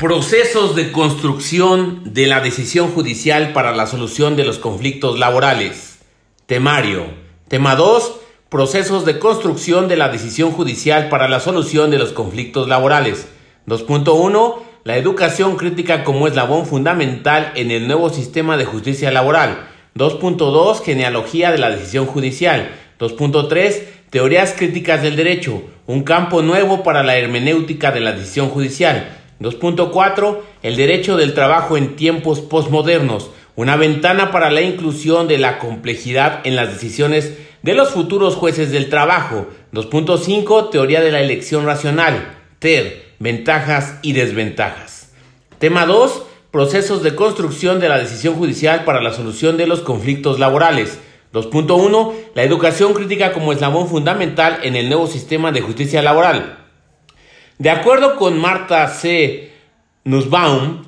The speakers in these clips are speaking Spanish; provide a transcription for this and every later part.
Procesos de construcción de la decisión judicial para la solución de los conflictos laborales. Temario. Tema 2. Procesos de construcción de la decisión judicial para la solución de los conflictos laborales. 2.1. La educación crítica como eslabón fundamental en el nuevo sistema de justicia laboral. 2.2. Genealogía de la decisión judicial. 2.3. Teorías críticas del derecho. Un campo nuevo para la hermenéutica de la decisión judicial. 2.4. El derecho del trabajo en tiempos postmodernos. Una ventana para la inclusión de la complejidad en las decisiones de los futuros jueces del trabajo. 2.5. Teoría de la elección racional. TED. Ventajas y desventajas. Tema 2. Procesos de construcción de la decisión judicial para la solución de los conflictos laborales. 2.1. La educación crítica como eslabón fundamental en el nuevo sistema de justicia laboral. De acuerdo con Marta C. Nussbaum,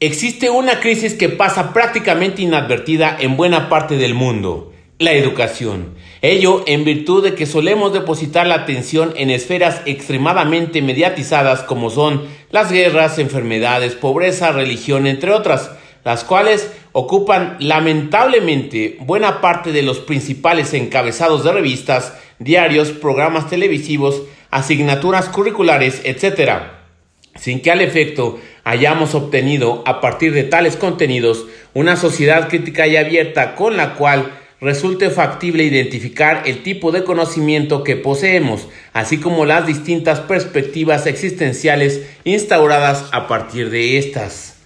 existe una crisis que pasa prácticamente inadvertida en buena parte del mundo, la educación. Ello en virtud de que solemos depositar la atención en esferas extremadamente mediatizadas como son las guerras, enfermedades, pobreza, religión, entre otras, las cuales ocupan lamentablemente buena parte de los principales encabezados de revistas, diarios, programas televisivos, asignaturas curriculares, etc., sin que al efecto hayamos obtenido a partir de tales contenidos una sociedad crítica y abierta con la cual resulte factible identificar el tipo de conocimiento que poseemos, así como las distintas perspectivas existenciales instauradas a partir de estas.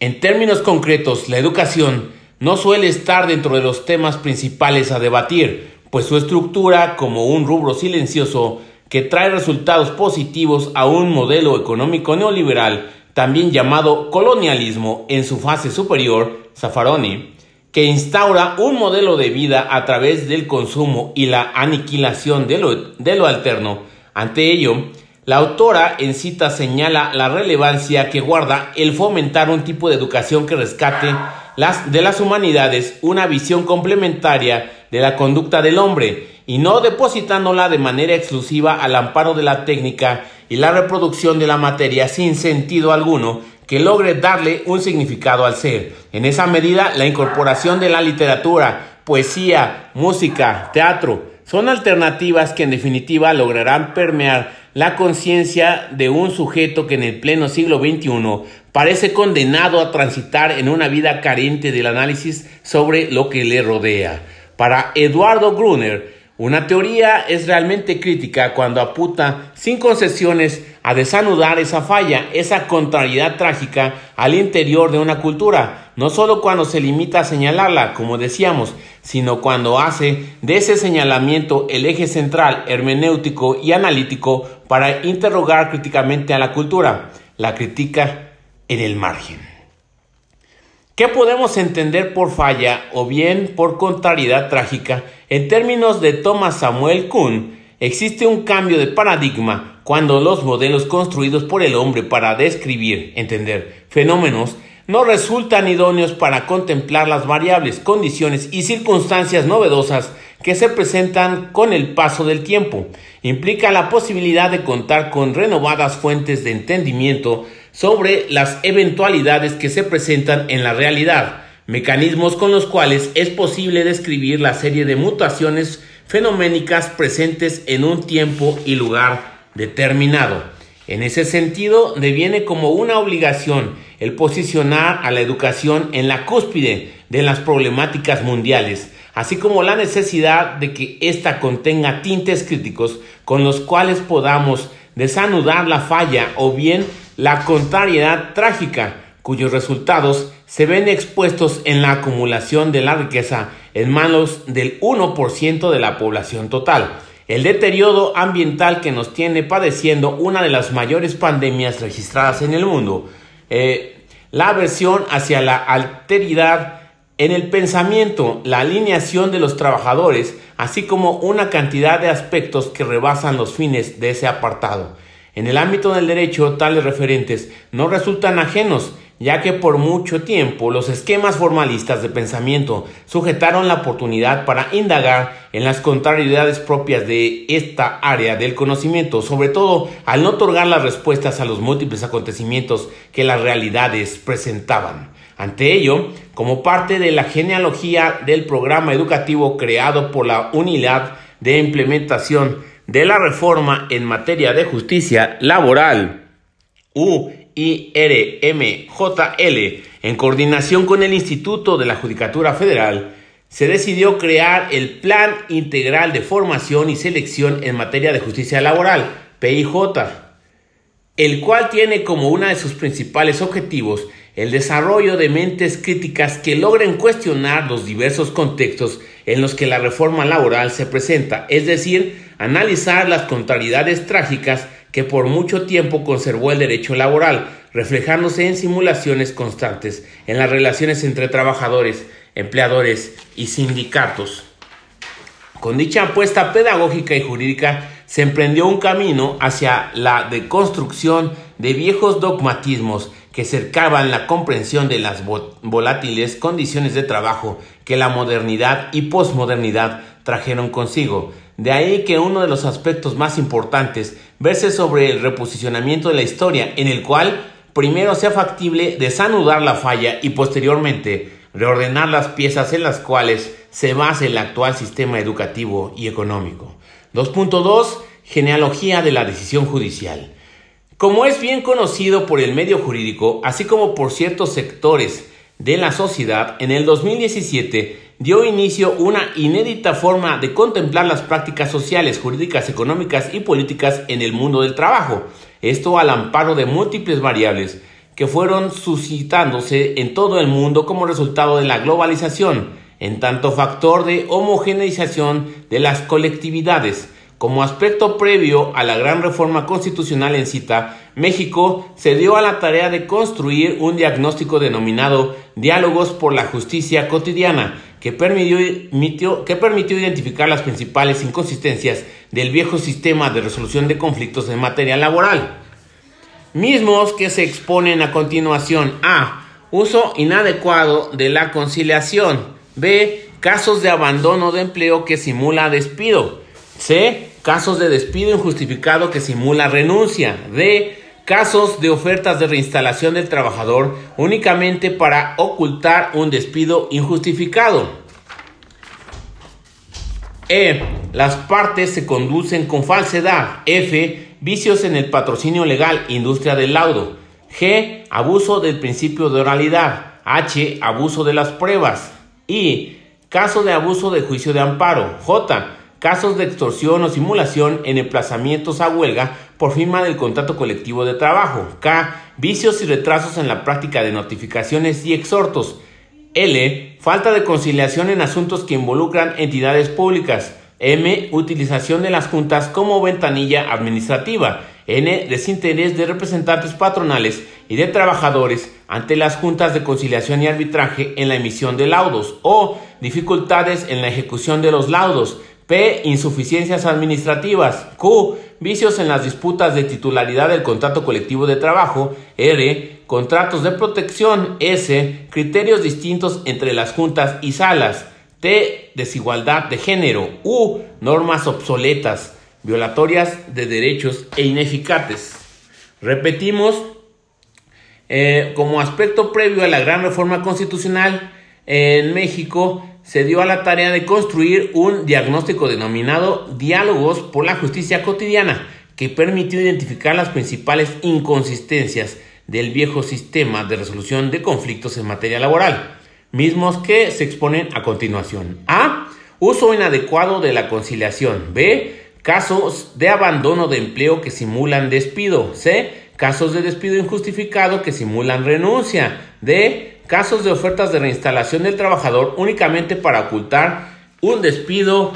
En términos concretos, la educación no suele estar dentro de los temas principales a debatir, pues su estructura, como un rubro silencioso, que trae resultados positivos a un modelo económico neoliberal, también llamado colonialismo en su fase superior, Zaffaroni, que instaura un modelo de vida a través del consumo y la aniquilación de lo, de lo alterno. Ante ello, la autora en cita señala la relevancia que guarda el fomentar un tipo de educación que rescate las, de las humanidades una visión complementaria de la conducta del hombre y no depositándola de manera exclusiva al amparo de la técnica y la reproducción de la materia sin sentido alguno que logre darle un significado al ser. En esa medida, la incorporación de la literatura, poesía, música, teatro, son alternativas que en definitiva lograrán permear la conciencia de un sujeto que en el pleno siglo XXI parece condenado a transitar en una vida carente del análisis sobre lo que le rodea. Para Eduardo Gruner, una teoría es realmente crítica cuando apunta sin concesiones a desanudar esa falla, esa contrariedad trágica al interior de una cultura, no solo cuando se limita a señalarla, como decíamos, sino cuando hace de ese señalamiento el eje central hermenéutico y analítico para interrogar críticamente a la cultura, la critica en el margen. ¿Qué podemos entender por falla o bien por contrariedad trágica? En términos de Thomas Samuel Kuhn, existe un cambio de paradigma cuando los modelos construidos por el hombre para describir, entender fenómenos no resultan idóneos para contemplar las variables, condiciones y circunstancias novedosas que se presentan con el paso del tiempo. Implica la posibilidad de contar con renovadas fuentes de entendimiento sobre las eventualidades que se presentan en la realidad, mecanismos con los cuales es posible describir la serie de mutaciones fenoménicas presentes en un tiempo y lugar determinado. En ese sentido, deviene como una obligación el posicionar a la educación en la cúspide de las problemáticas mundiales, así como la necesidad de que ésta contenga tintes críticos con los cuales podamos desanudar la falla o bien la contrariedad trágica, cuyos resultados se ven expuestos en la acumulación de la riqueza en manos del 1% de la población total. El deterioro ambiental que nos tiene padeciendo una de las mayores pandemias registradas en el mundo. Eh, la aversión hacia la alteridad en el pensamiento, la alineación de los trabajadores, así como una cantidad de aspectos que rebasan los fines de ese apartado. En el ámbito del derecho, tales referentes no resultan ajenos, ya que por mucho tiempo los esquemas formalistas de pensamiento sujetaron la oportunidad para indagar en las contrariedades propias de esta área del conocimiento, sobre todo al no otorgar las respuestas a los múltiples acontecimientos que las realidades presentaban. Ante ello, como parte de la genealogía del programa educativo creado por la Unidad de Implementación de la Reforma en materia de justicia laboral, UIRMJL, en coordinación con el Instituto de la Judicatura Federal, se decidió crear el Plan Integral de Formación y Selección en materia de justicia laboral, PIJ, el cual tiene como uno de sus principales objetivos el desarrollo de mentes críticas que logren cuestionar los diversos contextos en los que la reforma laboral se presenta, es decir, analizar las contrariedades trágicas que por mucho tiempo conservó el derecho laboral, reflejándose en simulaciones constantes en las relaciones entre trabajadores, empleadores y sindicatos. Con dicha apuesta pedagógica y jurídica se emprendió un camino hacia la deconstrucción de viejos dogmatismos que cercaban la comprensión de las volátiles condiciones de trabajo que la modernidad y posmodernidad trajeron consigo. De ahí que uno de los aspectos más importantes verse sobre el reposicionamiento de la historia, en el cual primero sea factible desanudar la falla y posteriormente reordenar las piezas en las cuales se basa el actual sistema educativo y económico. 2.2 Genealogía de la decisión judicial. Como es bien conocido por el medio jurídico, así como por ciertos sectores de la sociedad, en el 2017 dio inicio una inédita forma de contemplar las prácticas sociales, jurídicas, económicas y políticas en el mundo del trabajo. Esto al amparo de múltiples variables que fueron suscitándose en todo el mundo como resultado de la globalización, en tanto factor de homogeneización de las colectividades, como aspecto previo a la gran reforma constitucional en cita, México se dio a la tarea de construir un diagnóstico denominado Diálogos por la Justicia Cotidiana, que permitió, identificar las principales inconsistencias del viejo sistema de resolución de conflictos en materia laboral. Mismos que se exponen a continuación a uso inadecuado de la conciliación, b casos de abandono de empleo que simula despido, c casos de despido injustificado que simula renuncia. D. Casos de ofertas de reinstalación del trabajador únicamente para ocultar un despido injustificado. E. Las partes se conducen con falsedad. F. Vicios en el patrocinio legal, industria del laudo. G. Abuso del principio de oralidad. H. Abuso de las pruebas. I. Caso de abuso de juicio de amparo. J casos de extorsión o simulación en emplazamientos a huelga por firma del contrato colectivo de trabajo. K. Vicios y retrasos en la práctica de notificaciones y exhortos. L. Falta de conciliación en asuntos que involucran entidades públicas. M. Utilización de las juntas como ventanilla administrativa. N. Desinterés de representantes patronales y de trabajadores ante las juntas de conciliación y arbitraje en la emisión de laudos. O. Dificultades en la ejecución de los laudos. P. Insuficiencias administrativas. Q. Vicios en las disputas de titularidad del contrato colectivo de trabajo. R. Contratos de protección. S. Criterios distintos entre las juntas y salas. T. Desigualdad de género. U. Normas obsoletas, violatorias de derechos e ineficaces. Repetimos, eh, como aspecto previo a la gran reforma constitucional en México, se dio a la tarea de construir un diagnóstico denominado Diálogos por la Justicia Cotidiana, que permitió identificar las principales inconsistencias del viejo sistema de resolución de conflictos en materia laboral, mismos que se exponen a continuación. A. Uso inadecuado de la conciliación. B. Casos de abandono de empleo que simulan despido. C. Casos de despido injustificado que simulan renuncia. D casos de ofertas de reinstalación del trabajador únicamente para ocultar un despido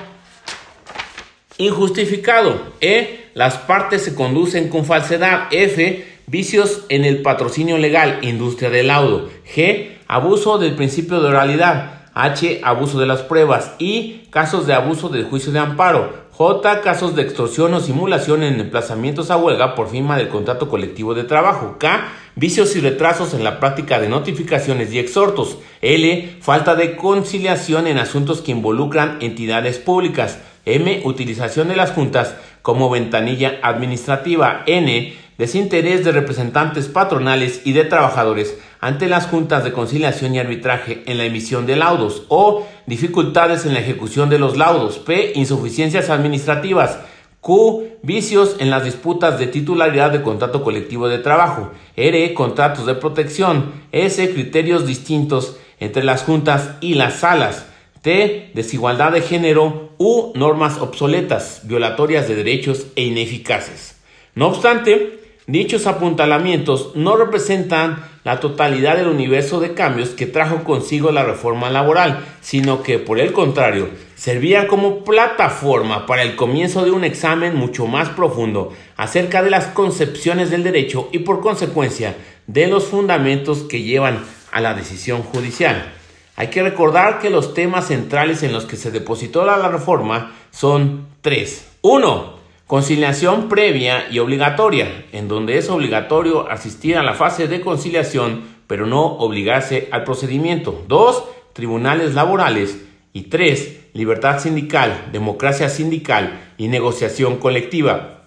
injustificado. E. Las partes se conducen con falsedad. F. Vicios en el patrocinio legal, industria del laudo. G. Abuso del principio de oralidad. H. Abuso de las pruebas. I. Casos de abuso del juicio de amparo. J. Casos de extorsión o simulación en emplazamientos a huelga por firma del contrato colectivo de trabajo. K. Vicios y retrasos en la práctica de notificaciones y exhortos. L. Falta de conciliación en asuntos que involucran entidades públicas. M. Utilización de las juntas como ventanilla administrativa. N. Desinterés de representantes patronales y de trabajadores ante las juntas de conciliación y arbitraje en la emisión de laudos o dificultades en la ejecución de los laudos, P, insuficiencias administrativas, Q, vicios en las disputas de titularidad de contrato colectivo de trabajo, R, contratos de protección, S, criterios distintos entre las juntas y las salas, T, desigualdad de género, U, normas obsoletas, violatorias de derechos e ineficaces. No obstante, Dichos apuntalamientos no representan la totalidad del universo de cambios que trajo consigo la reforma laboral, sino que, por el contrario, servían como plataforma para el comienzo de un examen mucho más profundo acerca de las concepciones del derecho y, por consecuencia, de los fundamentos que llevan a la decisión judicial. Hay que recordar que los temas centrales en los que se depositó la reforma son tres. Uno, Conciliación previa y obligatoria, en donde es obligatorio asistir a la fase de conciliación, pero no obligarse al procedimiento. 2. Tribunales laborales. Y 3. Libertad sindical, democracia sindical y negociación colectiva.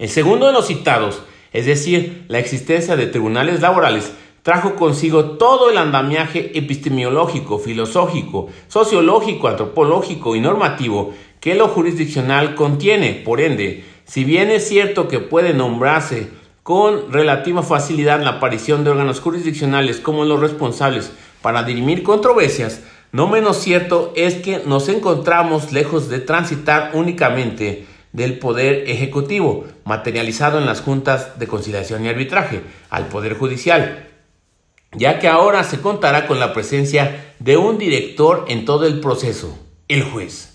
El segundo de los citados, es decir, la existencia de tribunales laborales, trajo consigo todo el andamiaje epistemológico, filosófico, sociológico, antropológico y normativo que lo jurisdiccional contiene. Por ende, si bien es cierto que puede nombrarse con relativa facilidad la aparición de órganos jurisdiccionales como los responsables para dirimir controversias, no menos cierto es que nos encontramos lejos de transitar únicamente del poder ejecutivo, materializado en las juntas de conciliación y arbitraje, al poder judicial, ya que ahora se contará con la presencia de un director en todo el proceso, el juez.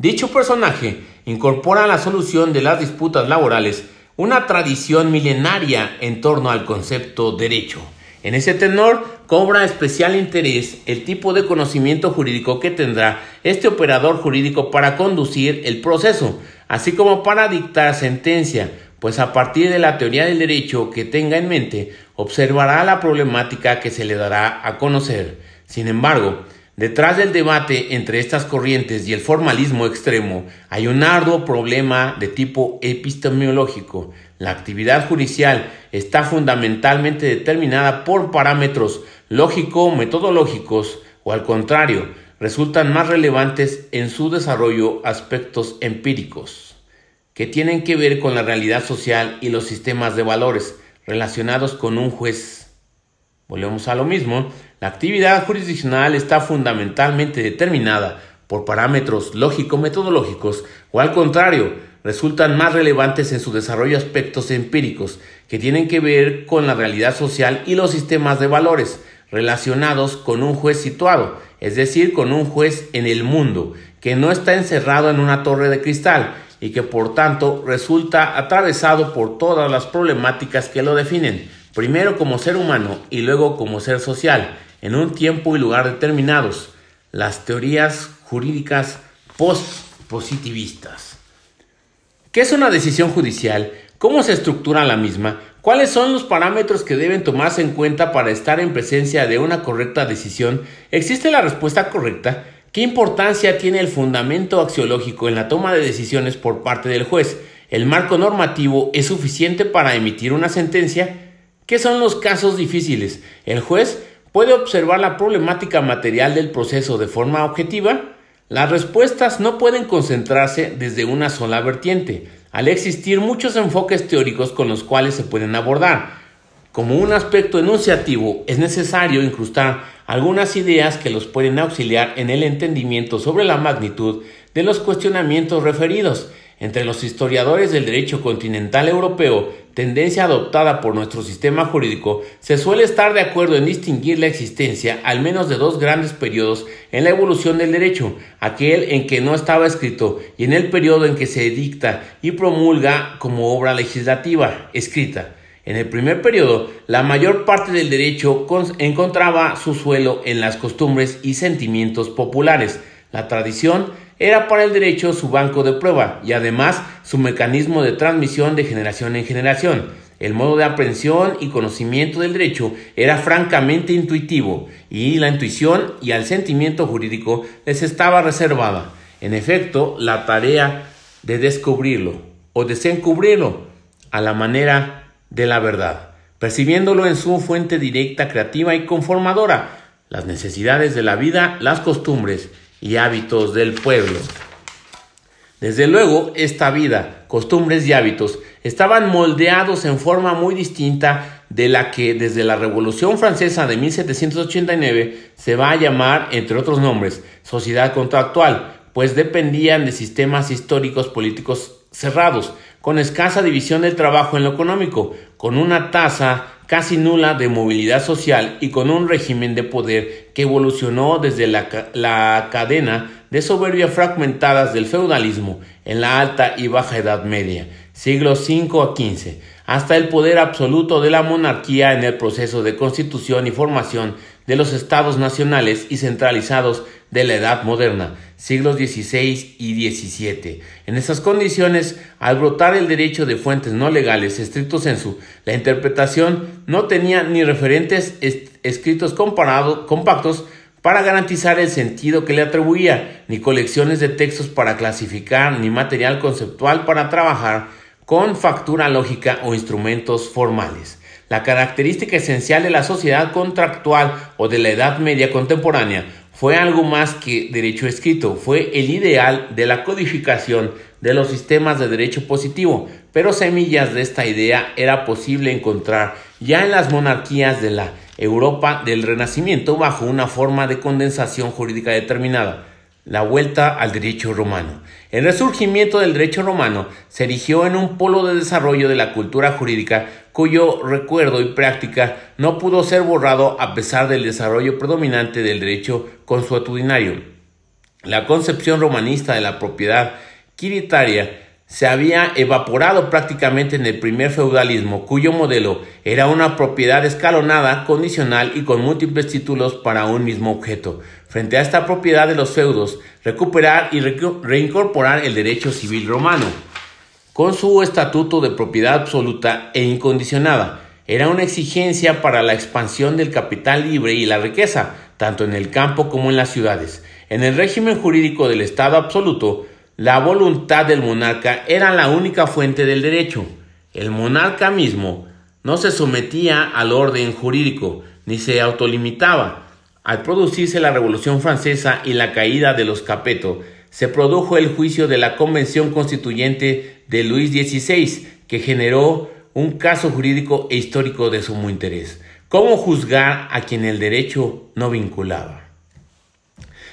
Dicho personaje incorpora a la solución de las disputas laborales una tradición milenaria en torno al concepto derecho. En ese tenor cobra especial interés el tipo de conocimiento jurídico que tendrá este operador jurídico para conducir el proceso, así como para dictar sentencia, pues a partir de la teoría del derecho que tenga en mente, observará la problemática que se le dará a conocer. Sin embargo, Detrás del debate entre estas corrientes y el formalismo extremo hay un arduo problema de tipo epistemológico. La actividad judicial está fundamentalmente determinada por parámetros lógico-metodológicos o al contrario, resultan más relevantes en su desarrollo aspectos empíricos que tienen que ver con la realidad social y los sistemas de valores relacionados con un juez. Volvemos a lo mismo, la actividad jurisdiccional está fundamentalmente determinada por parámetros lógico-metodológicos o al contrario, resultan más relevantes en su desarrollo aspectos empíricos que tienen que ver con la realidad social y los sistemas de valores relacionados con un juez situado, es decir, con un juez en el mundo, que no está encerrado en una torre de cristal y que por tanto resulta atravesado por todas las problemáticas que lo definen, primero como ser humano y luego como ser social, en un tiempo y lugar determinados, las teorías jurídicas post-positivistas. ¿Qué es una decisión judicial? ¿Cómo se estructura la misma? ¿Cuáles son los parámetros que deben tomarse en cuenta para estar en presencia de una correcta decisión? ¿Existe la respuesta correcta? ¿Qué importancia tiene el fundamento axiológico en la toma de decisiones por parte del juez? ¿El marco normativo es suficiente para emitir una sentencia? ¿Qué son los casos difíciles? ¿El juez ¿Puede observar la problemática material del proceso de forma objetiva? Las respuestas no pueden concentrarse desde una sola vertiente, al existir muchos enfoques teóricos con los cuales se pueden abordar. Como un aspecto enunciativo, es necesario incrustar algunas ideas que los pueden auxiliar en el entendimiento sobre la magnitud de los cuestionamientos referidos, entre los historiadores del derecho continental europeo, tendencia adoptada por nuestro sistema jurídico, se suele estar de acuerdo en distinguir la existencia al menos de dos grandes periodos en la evolución del derecho, aquel en que no estaba escrito y en el periodo en que se dicta y promulga como obra legislativa escrita. En el primer periodo, la mayor parte del derecho encontraba su suelo en las costumbres y sentimientos populares. La tradición era para el derecho su banco de prueba y además su mecanismo de transmisión de generación en generación. El modo de aprehensión y conocimiento del derecho era francamente intuitivo y la intuición y al sentimiento jurídico les estaba reservada. En efecto, la tarea de descubrirlo o desencubrirlo a la manera de la verdad, percibiéndolo en su fuente directa, creativa y conformadora, las necesidades de la vida, las costumbres y hábitos del pueblo. Desde luego, esta vida, costumbres y hábitos estaban moldeados en forma muy distinta de la que desde la Revolución Francesa de 1789 se va a llamar, entre otros nombres, sociedad contractual, pues dependían de sistemas históricos políticos cerrados, con escasa división del trabajo en lo económico, con una tasa casi nula de movilidad social y con un régimen de poder que evolucionó desde la, la, cadena de soberbia fragmentadas del feudalismo en la alta y baja Edad Media, siglos V a XV, hasta el poder absoluto de la monarquía en el proceso de constitución y formación de los estados nacionales y centralizados de la Edad Moderna, siglos XVI y XVII. En esas condiciones, al brotar el derecho de fuentes no legales estricto sensu, la interpretación no tenía ni referentes escritos compactos para garantizar el sentido que le atribuía, ni colecciones de textos para clasificar, ni material conceptual para trabajar con factura lógica o instrumentos formales. La característica esencial de la sociedad contractual o de la Edad Media contemporánea fue algo más que derecho escrito, fue el ideal de la codificación de los sistemas de derecho positivo, pero semillas de esta idea era posible encontrar ya en las monarquías de la Europa del Renacimiento bajo una forma de condensación jurídica determinada la vuelta al derecho romano. El resurgimiento del derecho romano se erigió en un polo de desarrollo de la cultura jurídica cuyo recuerdo y práctica no pudo ser borrado a pesar del desarrollo predominante del derecho consuetudinario. La concepción romanista de la propiedad quiritaria se había evaporado prácticamente en el primer feudalismo, cuyo modelo era una propiedad escalonada, condicional y con múltiples títulos para un mismo objeto. Frente a esta propiedad de los feudos, recuperar y reincorporar el derecho civil romano, con su estatuto de propiedad absoluta e incondicionada, era una exigencia para la expansión del capital libre y la riqueza, tanto en el campo como en las ciudades. En el régimen jurídico del Estado absoluto, la voluntad del monarca era la única fuente del derecho. El monarca mismo no se sometía al orden jurídico, ni se autolimitaba. Al producirse la Revolución Francesa y la caída de los Capeto, se produjo el juicio de la Convención Constituyente de Luis XVI, que generó un caso jurídico e histórico de sumo interés. ¿Cómo juzgar a quien el derecho no vinculaba?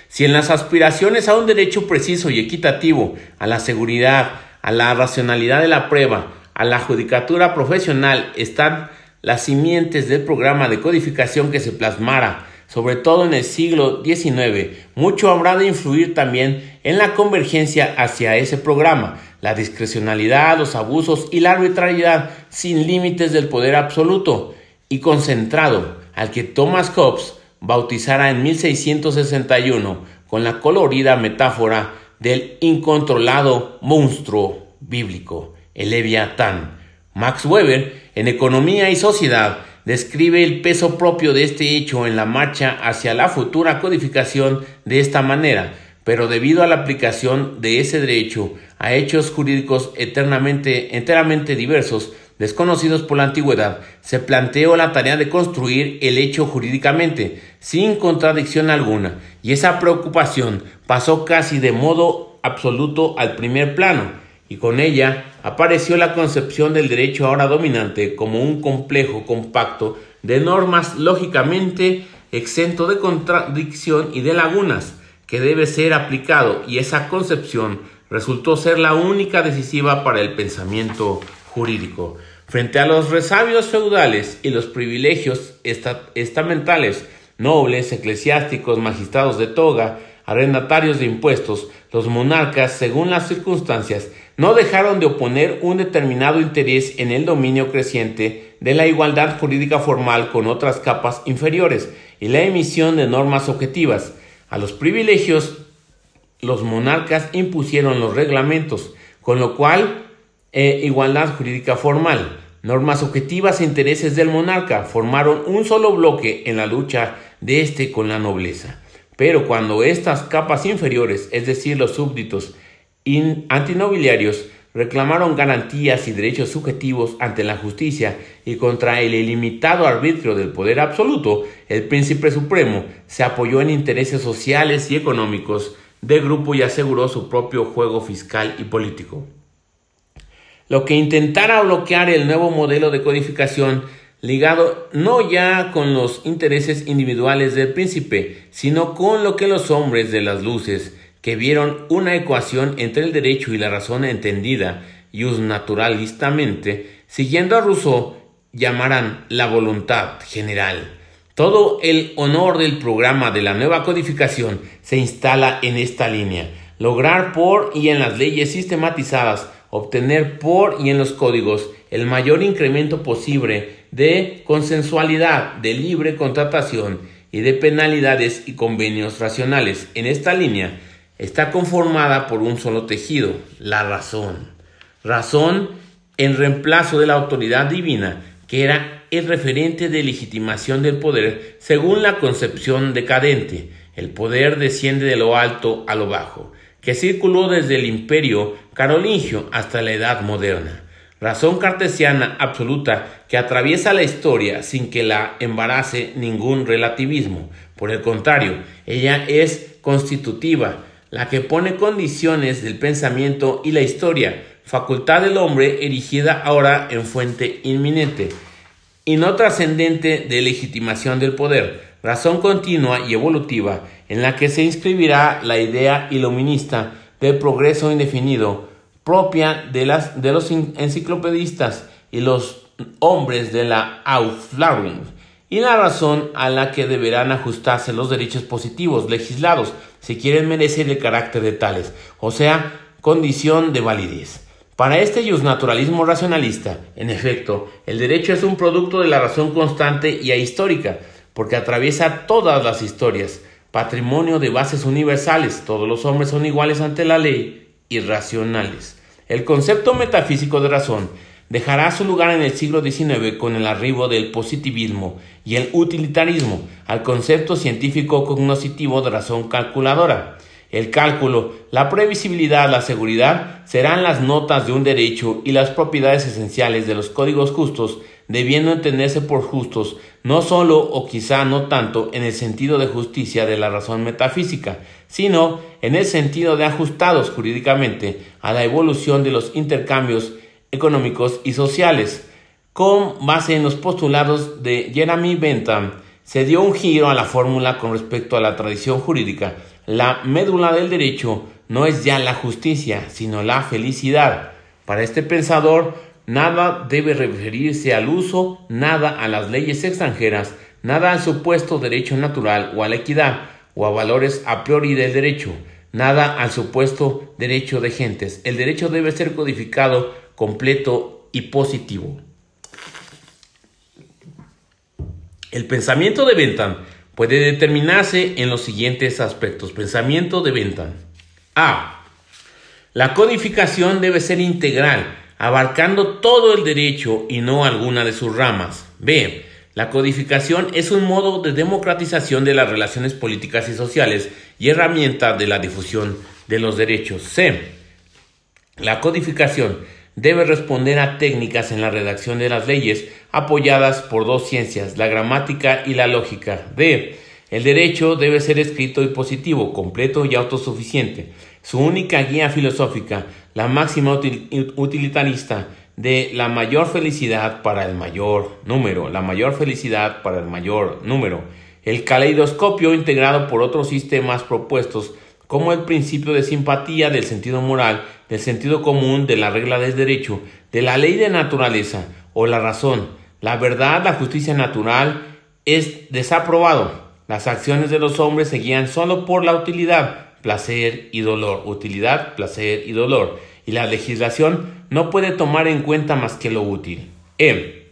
Si en las aspiraciones a un derecho preciso y equitativo, a la seguridad, a la racionalidad de la prueba, a la judicatura profesional están las simientes del programa de codificación que se plasmara, sobre todo en el siglo XIX, mucho habrá de influir también en la convergencia hacia ese programa, la discrecionalidad, los abusos y la arbitrariedad sin límites del poder absoluto y concentrado, al que Thomas Hobbes bautizara en 1661 con la colorida metáfora del incontrolado monstruo bíblico, el Leviatán. Max Weber, en Economía y Sociedad, describe el peso propio de este hecho en la marcha hacia la futura codificación de esta manera, pero debido a la aplicación de ese derecho a hechos jurídicos eternamente, enteramente diversos, desconocidos por la antigüedad, se planteó la tarea de construir el hecho jurídicamente, sin contradicción alguna, y esa preocupación pasó casi de modo absoluto al primer plano, y con ella apareció la concepción del derecho ahora dominante como un complejo compacto de normas lógicamente exento de contradicción y de lagunas, que debe ser aplicado, y esa concepción resultó ser la única decisiva para el pensamiento jurídico. Frente a los resabios feudales y los privilegios estamentales, nobles, eclesiásticos, magistrados de toga, arrendatarios de impuestos, los monarcas, según las circunstancias, no dejaron de oponer un determinado interés en el dominio creciente de la igualdad jurídica formal con otras capas inferiores y la emisión de normas objetivas. A los privilegios los monarcas impusieron los reglamentos, con lo cual eh, igualdad jurídica formal, normas objetivas e intereses del monarca formaron un solo bloque en la lucha de éste con la nobleza. Pero cuando estas capas inferiores, es decir, los súbditos antinobiliarios, reclamaron garantías y derechos subjetivos ante la justicia y contra el ilimitado arbitrio del poder absoluto, el príncipe supremo se apoyó en intereses sociales y económicos de grupo y aseguró su propio juego fiscal y político. Lo que intentara bloquear el nuevo modelo de codificación ligado no ya con los intereses individuales del príncipe, sino con lo que los hombres de las luces que vieron una ecuación entre el derecho y la razón entendida y naturalistamente, siguiendo a Rousseau, llamarán la voluntad general. Todo el honor del programa de la nueva codificación se instala en esta línea. Lograr por y en las leyes sistematizadas, obtener por y en los códigos el mayor incremento posible de consensualidad, de libre contratación y de penalidades y convenios racionales. En esta línea, está conformada por un solo tejido, la razón. Razón en reemplazo de la autoridad divina, que era el referente de legitimación del poder según la concepción decadente. El poder desciende de lo alto a lo bajo, que circuló desde el imperio carolingio hasta la edad moderna. Razón cartesiana absoluta que atraviesa la historia sin que la embarace ningún relativismo. Por el contrario, ella es constitutiva, la que pone condiciones del pensamiento y la historia, facultad del hombre erigida ahora en fuente inminente, y no trascendente de legitimación del poder, razón continua y evolutiva en la que se inscribirá la idea iluminista del progreso indefinido, propia de, las, de los enciclopedistas y los hombres de la Aufklärung, y la razón a la que deberán ajustarse los derechos positivos legislados si quieren merecer el carácter de tales, o sea, condición de validez. Para este naturalismo racionalista, en efecto, el derecho es un producto de la razón constante y ahistórica, porque atraviesa todas las historias, patrimonio de bases universales, todos los hombres son iguales ante la ley, irracionales. El concepto metafísico de razón dejará su lugar en el siglo XIX con el arribo del positivismo y el utilitarismo al concepto científico cognoscitivo de razón calculadora. El cálculo, la previsibilidad, la seguridad serán las notas de un derecho y las propiedades esenciales de los códigos justos, debiendo entenderse por justos no sólo o quizá no tanto en el sentido de justicia de la razón metafísica, sino en el sentido de ajustados jurídicamente a la evolución de los intercambios económicos y sociales. Con base en los postulados de Jeremy Bentham, se dio un giro a la fórmula con respecto a la tradición jurídica. La médula del derecho no es ya la justicia, sino la felicidad. Para este pensador, nada debe referirse al uso, nada a las leyes extranjeras, nada al supuesto derecho natural o a la equidad o a valores a priori del derecho, nada al supuesto derecho de gentes. El derecho debe ser codificado completo y positivo. El pensamiento de Bentham puede determinarse en los siguientes aspectos. Pensamiento de Bentham. A. La codificación debe ser integral, abarcando todo el derecho y no alguna de sus ramas. B. La codificación es un modo de democratización de las relaciones políticas y sociales y herramienta de la difusión de los derechos. C. La codificación debe responder a técnicas en la redacción de las leyes apoyadas por dos ciencias, la gramática y la lógica. D. El derecho debe ser escrito y positivo, completo y autosuficiente. Su única guía filosófica, la máxima utilitarista de la mayor felicidad para el mayor número, la mayor felicidad para el mayor número. El caleidoscopio integrado por otros sistemas propuestos como el principio de simpatía del sentido moral, del sentido común, de la regla del derecho, de la ley de naturaleza o la razón, la verdad, la justicia natural, es desaprobado. Las acciones de los hombres se guían solo por la utilidad, placer y dolor, utilidad, placer y dolor, y la legislación no puede tomar en cuenta más que lo útil. E.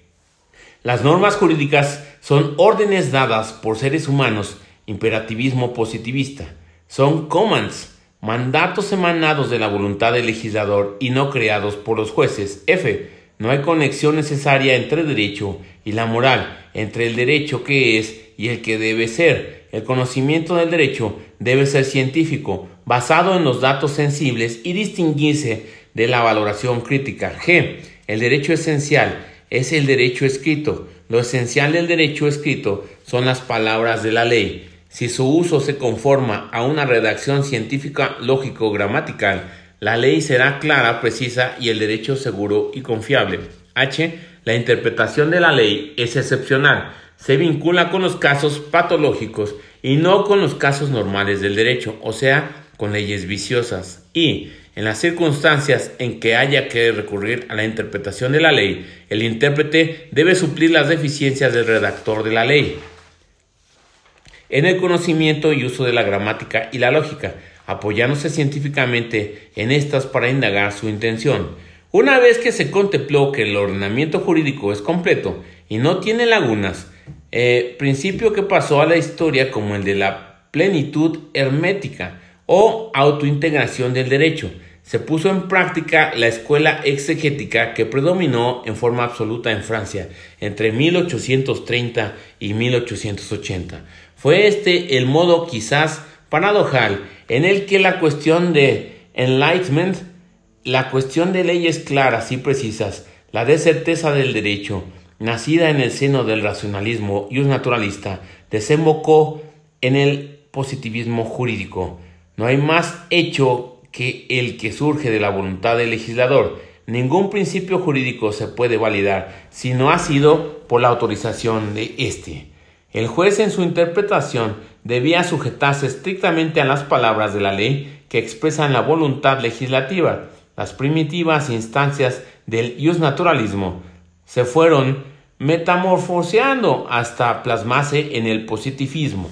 Las normas jurídicas son órdenes dadas por seres humanos, imperativismo positivista son commands, mandatos emanados de la voluntad del legislador y no creados por los jueces. F. No hay conexión necesaria entre derecho y la moral, entre el derecho que es y el que debe ser. El conocimiento del derecho debe ser científico, basado en los datos sensibles y distinguirse de la valoración crítica. G. El derecho esencial es el derecho escrito. Lo esencial del derecho escrito son las palabras de la ley. Si su uso se conforma a una redacción científica lógico-gramatical, la ley será clara, precisa y el derecho seguro y confiable. H. La interpretación de la ley es excepcional. Se vincula con los casos patológicos y no con los casos normales del derecho, o sea, con leyes viciosas. Y en las circunstancias en que haya que recurrir a la interpretación de la ley, el intérprete debe suplir las deficiencias del redactor de la ley en el conocimiento y uso de la gramática y la lógica, apoyándose científicamente en estas para indagar su intención. Una vez que se contempló que el ordenamiento jurídico es completo y no tiene lagunas, eh, principio que pasó a la historia como el de la plenitud hermética o autointegración del derecho, se puso en práctica la escuela exegética que predominó en forma absoluta en Francia entre 1830 y 1880. Fue este el modo quizás paradojal en el que la cuestión de enlightenment, la cuestión de leyes claras y precisas, la de certeza del derecho, nacida en el seno del racionalismo y un naturalista, desembocó en el positivismo jurídico. No hay más hecho que el que surge de la voluntad del legislador. Ningún principio jurídico se puede validar si no ha sido por la autorización de éste. El juez en su interpretación debía sujetarse estrictamente a las palabras de la ley que expresan la voluntad legislativa. Las primitivas instancias del naturalismo se fueron metamorfoseando hasta plasmarse en el positivismo.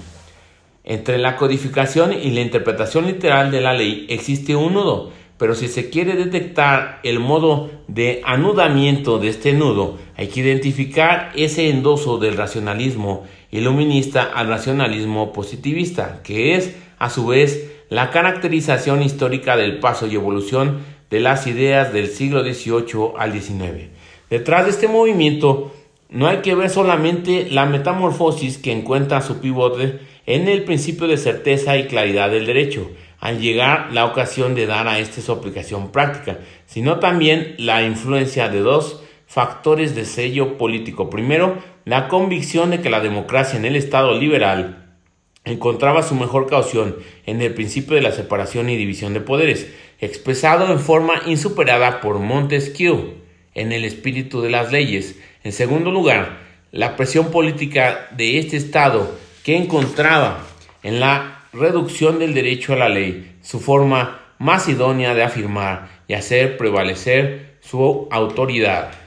Entre la codificación y la interpretación literal de la ley existe un nudo, pero si se quiere detectar el modo de anudamiento de este nudo, hay que identificar ese endoso del racionalismo iluminista al racionalismo positivista, que es, a su vez, la caracterización histórica del paso y evolución de las ideas del siglo XVIII al XIX. Detrás de este movimiento no hay que ver solamente la metamorfosis que encuentra su pivote en el principio de certeza y claridad del derecho, al llegar la ocasión de dar a este su aplicación práctica, sino también la influencia de dos factores de sello político. Primero, la convicción de que la democracia en el Estado liberal encontraba su mejor caución en el principio de la separación y división de poderes, expresado en forma insuperada por Montesquieu en el espíritu de las leyes. En segundo lugar, la presión política de este Estado que encontraba en la reducción del derecho a la ley su forma más idónea de afirmar y hacer prevalecer su autoridad.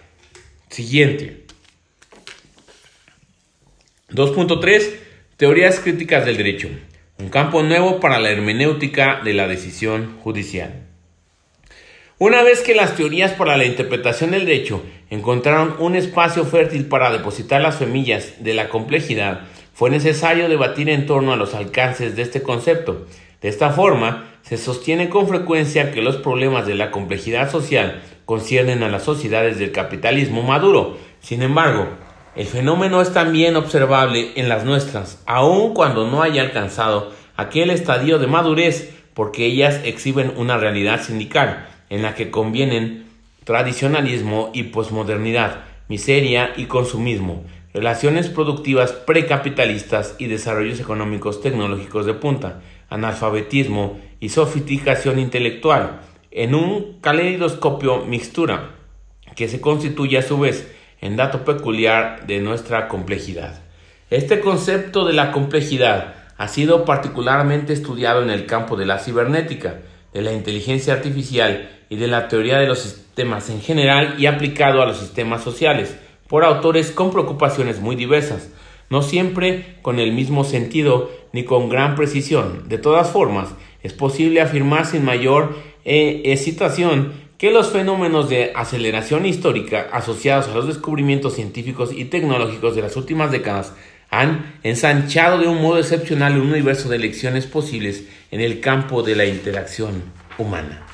Siguiente. 2.3. Teorías críticas del derecho. Un campo nuevo para la hermenéutica de la decisión judicial. Una vez que las teorías para la interpretación del derecho encontraron un espacio fértil para depositar las semillas de la complejidad, fue necesario debatir en torno a los alcances de este concepto. De esta forma, se sostiene con frecuencia que los problemas de la complejidad social conciernen a las sociedades del capitalismo maduro. Sin embargo, el fenómeno es también observable en las nuestras, aun cuando no haya alcanzado aquel estadio de madurez, porque ellas exhiben una realidad sindical en la que convienen tradicionalismo y posmodernidad, miseria y consumismo, relaciones productivas precapitalistas y desarrollos económicos tecnológicos de punta, analfabetismo y sofisticación intelectual, en un caleidoscopio mixtura, que se constituye a su vez en dato peculiar de nuestra complejidad. Este concepto de la complejidad ha sido particularmente estudiado en el campo de la cibernética, de la inteligencia artificial y de la teoría de los sistemas en general y aplicado a los sistemas sociales, por autores con preocupaciones muy diversas, no siempre con el mismo sentido ni con gran precisión. De todas formas, es posible afirmar sin mayor eh, excitación que los fenómenos de aceleración histórica asociados a los descubrimientos científicos y tecnológicos de las últimas décadas han ensanchado de un modo excepcional un universo de elecciones posibles en el campo de la interacción humana.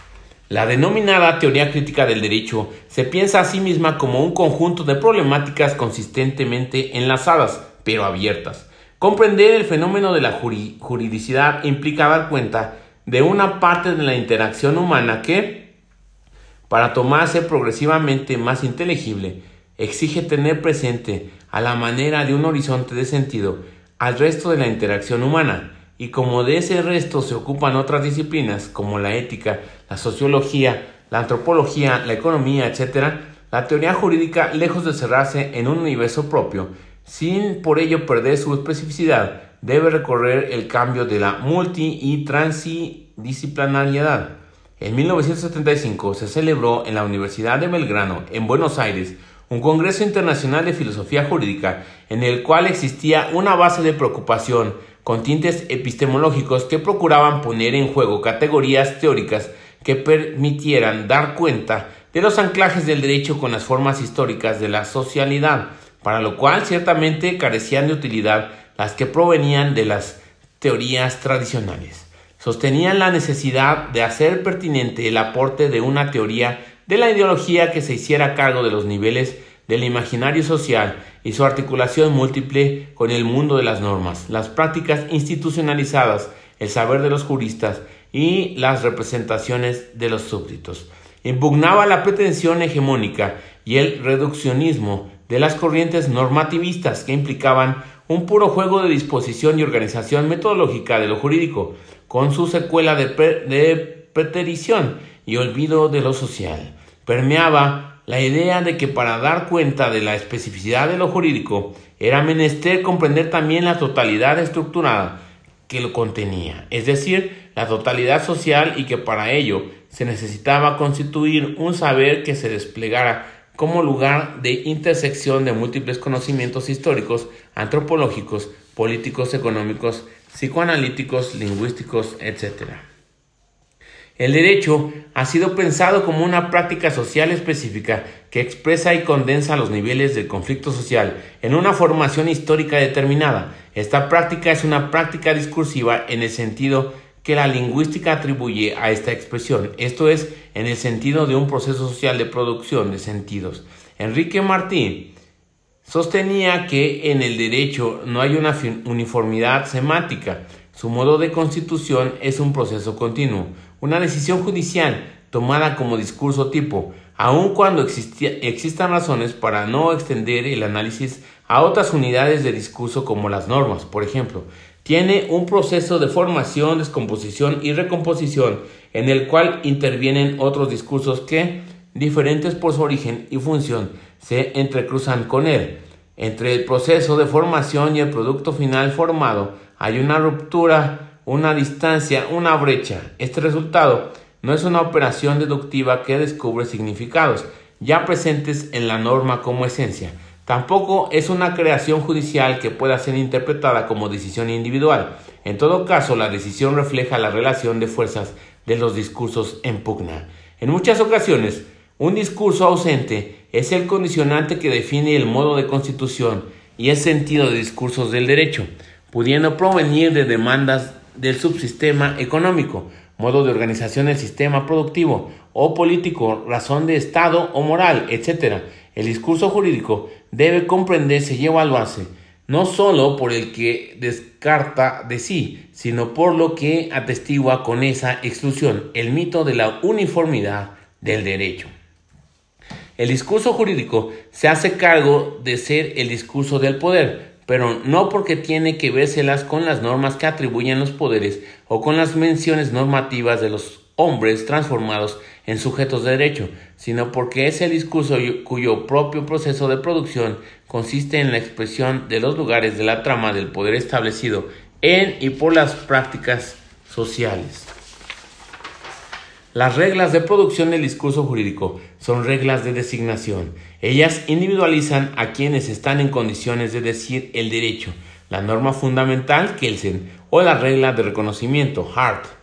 La denominada teoría crítica del derecho se piensa a sí misma como un conjunto de problemáticas consistentemente enlazadas, pero abiertas. Comprender el fenómeno de la juridicidad implica dar cuenta de una parte de la interacción humana que, para tomarse progresivamente más inteligible, exige tener presente a la manera de un horizonte de sentido al resto de la interacción humana, y como de ese resto se ocupan otras disciplinas como la ética, la sociología, la antropología, la economía, etc., la teoría jurídica, lejos de cerrarse en un universo propio, sin por ello perder su especificidad, debe recorrer el cambio de la multi y transdisciplinariedad. En 1975 se celebró en la Universidad de Belgrano, en Buenos Aires, un Congreso Internacional de Filosofía Jurídica en el cual existía una base de preocupación con tintes epistemológicos que procuraban poner en juego categorías teóricas que permitieran dar cuenta de los anclajes del derecho con las formas históricas de la socialidad, para lo cual ciertamente carecían de utilidad las que provenían de las teorías tradicionales. Sostenían la necesidad de hacer pertinente el aporte de una teoría de la ideología que se hiciera cargo de los niveles del imaginario social y su articulación múltiple con el mundo de las normas, las prácticas institucionalizadas, el saber de los juristas y las representaciones de los súbditos. Impugnaba la pretensión hegemónica y el reduccionismo de las corrientes normativistas que implicaban un puro juego de disposición y organización metodológica de lo jurídico, con su secuela de, de preterición y olvido de lo social. Permeaba la idea de que para dar cuenta de la especificidad de lo jurídico era menester comprender también la totalidad estructurada que lo contenía, es decir, la totalidad social y que para ello se necesitaba constituir un saber que se desplegara como lugar de intersección de múltiples conocimientos históricos, antropológicos, políticos, económicos, psicoanalíticos, lingüísticos, etc. El derecho ha sido pensado como una práctica social específica que expresa y condensa los niveles del conflicto social en una formación histórica determinada. Esta práctica es una práctica discursiva en el sentido que la lingüística atribuye a esta expresión, esto es, en el sentido de un proceso social de producción de sentidos. Enrique Martín sostenía que en el derecho no hay una uniformidad semántica, su modo de constitución es un proceso continuo, una decisión judicial tomada como discurso tipo, aun cuando existan razones para no extender el análisis a otras unidades de discurso como las normas, por ejemplo, tiene un proceso de formación, descomposición y recomposición en el cual intervienen otros discursos que, diferentes por su origen y función, se entrecruzan con él. Entre el proceso de formación y el producto final formado hay una ruptura una distancia, una brecha. Este resultado no es una operación deductiva que descubre significados ya presentes en la norma como esencia. Tampoco es una creación judicial que pueda ser interpretada como decisión individual. En todo caso, la decisión refleja la relación de fuerzas de los discursos en pugna. En muchas ocasiones, un discurso ausente es el condicionante que define el modo de constitución y el sentido de discursos del derecho, pudiendo provenir de demandas del subsistema económico, modo de organización del sistema productivo o político, razón de Estado o moral, etc. El discurso jurídico debe comprenderse y evaluarse no sólo por el que descarta de sí, sino por lo que atestigua con esa exclusión, el mito de la uniformidad del derecho. El discurso jurídico se hace cargo de ser el discurso del poder, pero no porque tiene que vérselas con las normas que atribuyen los poderes o con las menciones normativas de los hombres transformados en sujetos de derecho, sino porque es el discurso cuyo propio proceso de producción consiste en la expresión de los lugares de la trama del poder establecido en y por las prácticas sociales. Las reglas de producción del discurso jurídico son reglas de designación. Ellas individualizan a quienes están en condiciones de decir el derecho, la norma fundamental, Kelsen, o la regla de reconocimiento, Hart.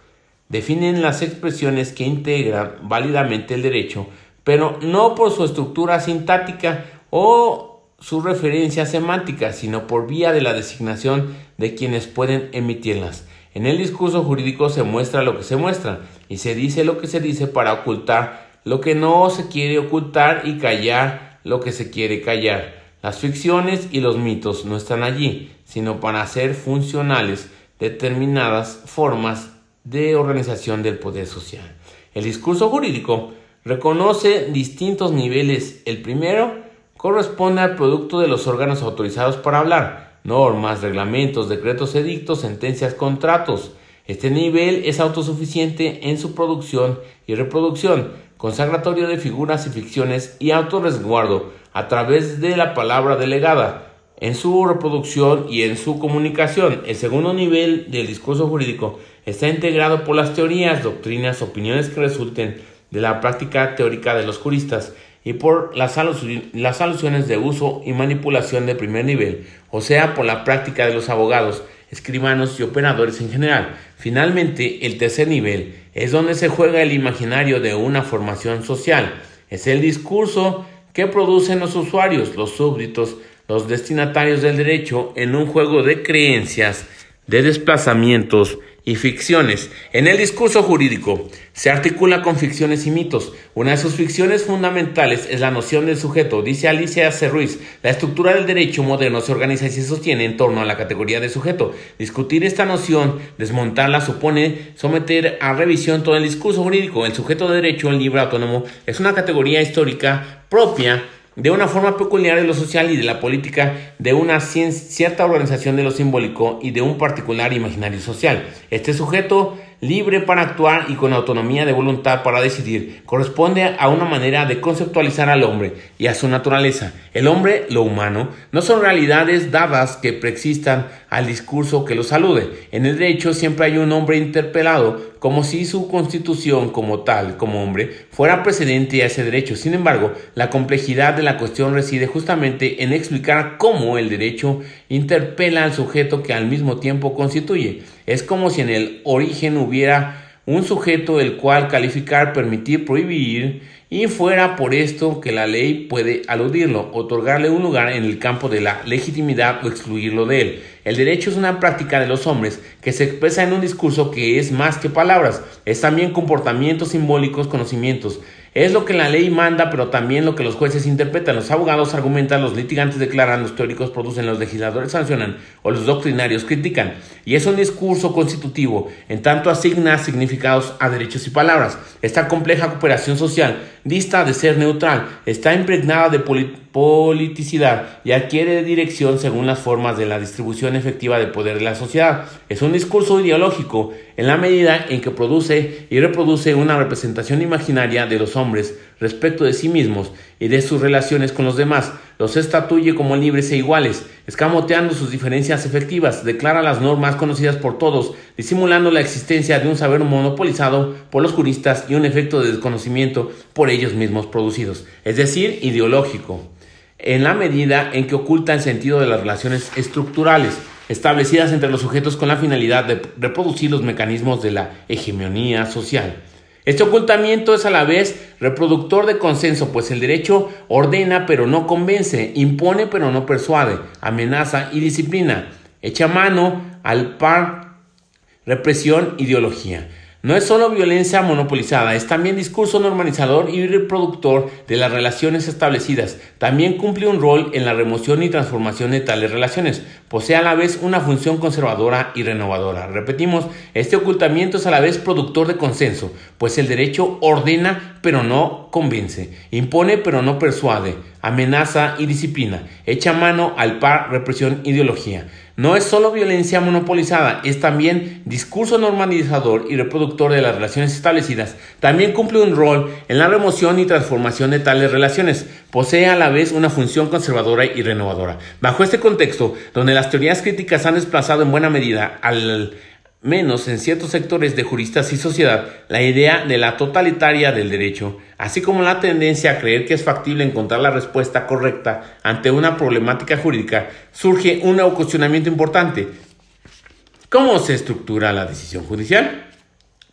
Definen las expresiones que integran válidamente el derecho, pero no por su estructura sintáctica o su referencia semántica, sino por vía de la designación de quienes pueden emitirlas. En el discurso jurídico se muestra lo que se muestra y se dice lo que se dice para ocultar lo que no se quiere ocultar y callar lo que se quiere callar. Las ficciones y los mitos no están allí, sino para hacer funcionales determinadas formas de organización del poder social. El discurso jurídico reconoce distintos niveles. El primero corresponde al producto de los órganos autorizados para hablar, normas, reglamentos, decretos, edictos, sentencias, contratos. Este nivel es autosuficiente en su producción y reproducción, consagratorio de figuras y ficciones y autorresguardo a través de la palabra delegada en su reproducción y en su comunicación. El segundo nivel del discurso jurídico está integrado por las teorías, doctrinas, opiniones que resulten de la práctica teórica de los juristas y por las, las alusiones de uso y manipulación de primer nivel, o sea, por la práctica de los abogados, escribanos y operadores en general. Finalmente, el tercer nivel es donde se juega el imaginario de una formación social. Es el discurso que producen los usuarios, los súbditos, los destinatarios del derecho en un juego de creencias, de desplazamientos y ficciones. En el discurso jurídico se articula con ficciones y mitos. Una de sus ficciones fundamentales es la noción del sujeto. Dice Alicia C. Ruiz, la estructura del derecho moderno se organiza y se sostiene en torno a la categoría de sujeto. Discutir esta noción, desmontarla, supone someter a revisión todo el discurso jurídico. El sujeto de derecho, el libre autónomo, es una categoría histórica propia de una forma peculiar de lo social y de la política, de una cierta organización de lo simbólico y de un particular imaginario social. Este sujeto libre para actuar y con autonomía de voluntad para decidir, corresponde a una manera de conceptualizar al hombre y a su naturaleza. El hombre, lo humano, no son realidades dadas que preexistan al discurso que lo salude. En el derecho siempre hay un hombre interpelado, como si su constitución como tal, como hombre, fuera precedente a ese derecho. Sin embargo, la complejidad de la cuestión reside justamente en explicar cómo el derecho interpela al sujeto que al mismo tiempo constituye. Es como si en el origen hubiera un sujeto el cual calificar, permitir, prohibir, y fuera por esto que la ley puede aludirlo, otorgarle un lugar en el campo de la legitimidad o excluirlo de él. El derecho es una práctica de los hombres que se expresa en un discurso que es más que palabras, es también comportamientos simbólicos, conocimientos, es lo que la ley manda, pero también lo que los jueces interpretan. Los abogados argumentan, los litigantes declaran, los teóricos producen, los legisladores sancionan o los doctrinarios critican. Y es un discurso constitutivo, en tanto asigna significados a derechos y palabras. Esta compleja cooperación social dista de ser neutral, está impregnada de politicidad y adquiere dirección según las formas de la distribución efectiva del poder de la sociedad. Es un discurso ideológico en la medida en que produce y reproduce una representación imaginaria de los hombres respecto de sí mismos y de sus relaciones con los demás, los estatuye como libres e iguales, escamoteando sus diferencias efectivas, declara las normas conocidas por todos, disimulando la existencia de un saber monopolizado por los juristas y un efecto de desconocimiento por ellos mismos producidos, es decir, ideológico, en la medida en que oculta el sentido de las relaciones estructurales, establecidas entre los sujetos con la finalidad de reproducir los mecanismos de la hegemonía social. Este ocultamiento es a la vez reproductor de consenso, pues el derecho ordena pero no convence, impone pero no persuade, amenaza y disciplina, echa mano al par, represión, ideología. No es solo violencia monopolizada, es también discurso normalizador y reproductor de las relaciones establecidas. También cumple un rol en la remoción y transformación de tales relaciones. Posee a la vez una función conservadora y renovadora. Repetimos, este ocultamiento es a la vez productor de consenso, pues el derecho ordena pero no convence, impone pero no persuade, amenaza y disciplina, echa mano al par, represión, ideología. No es solo violencia monopolizada, es también discurso normalizador y reproductor de las relaciones establecidas. También cumple un rol en la remoción y transformación de tales relaciones. Posee a la vez una función conservadora y renovadora. Bajo este contexto, donde las teorías críticas han desplazado en buena medida al menos en ciertos sectores de juristas y sociedad, la idea de la totalitaria del derecho, así como la tendencia a creer que es factible encontrar la respuesta correcta ante una problemática jurídica, surge un cuestionamiento importante. ¿Cómo se estructura la decisión judicial?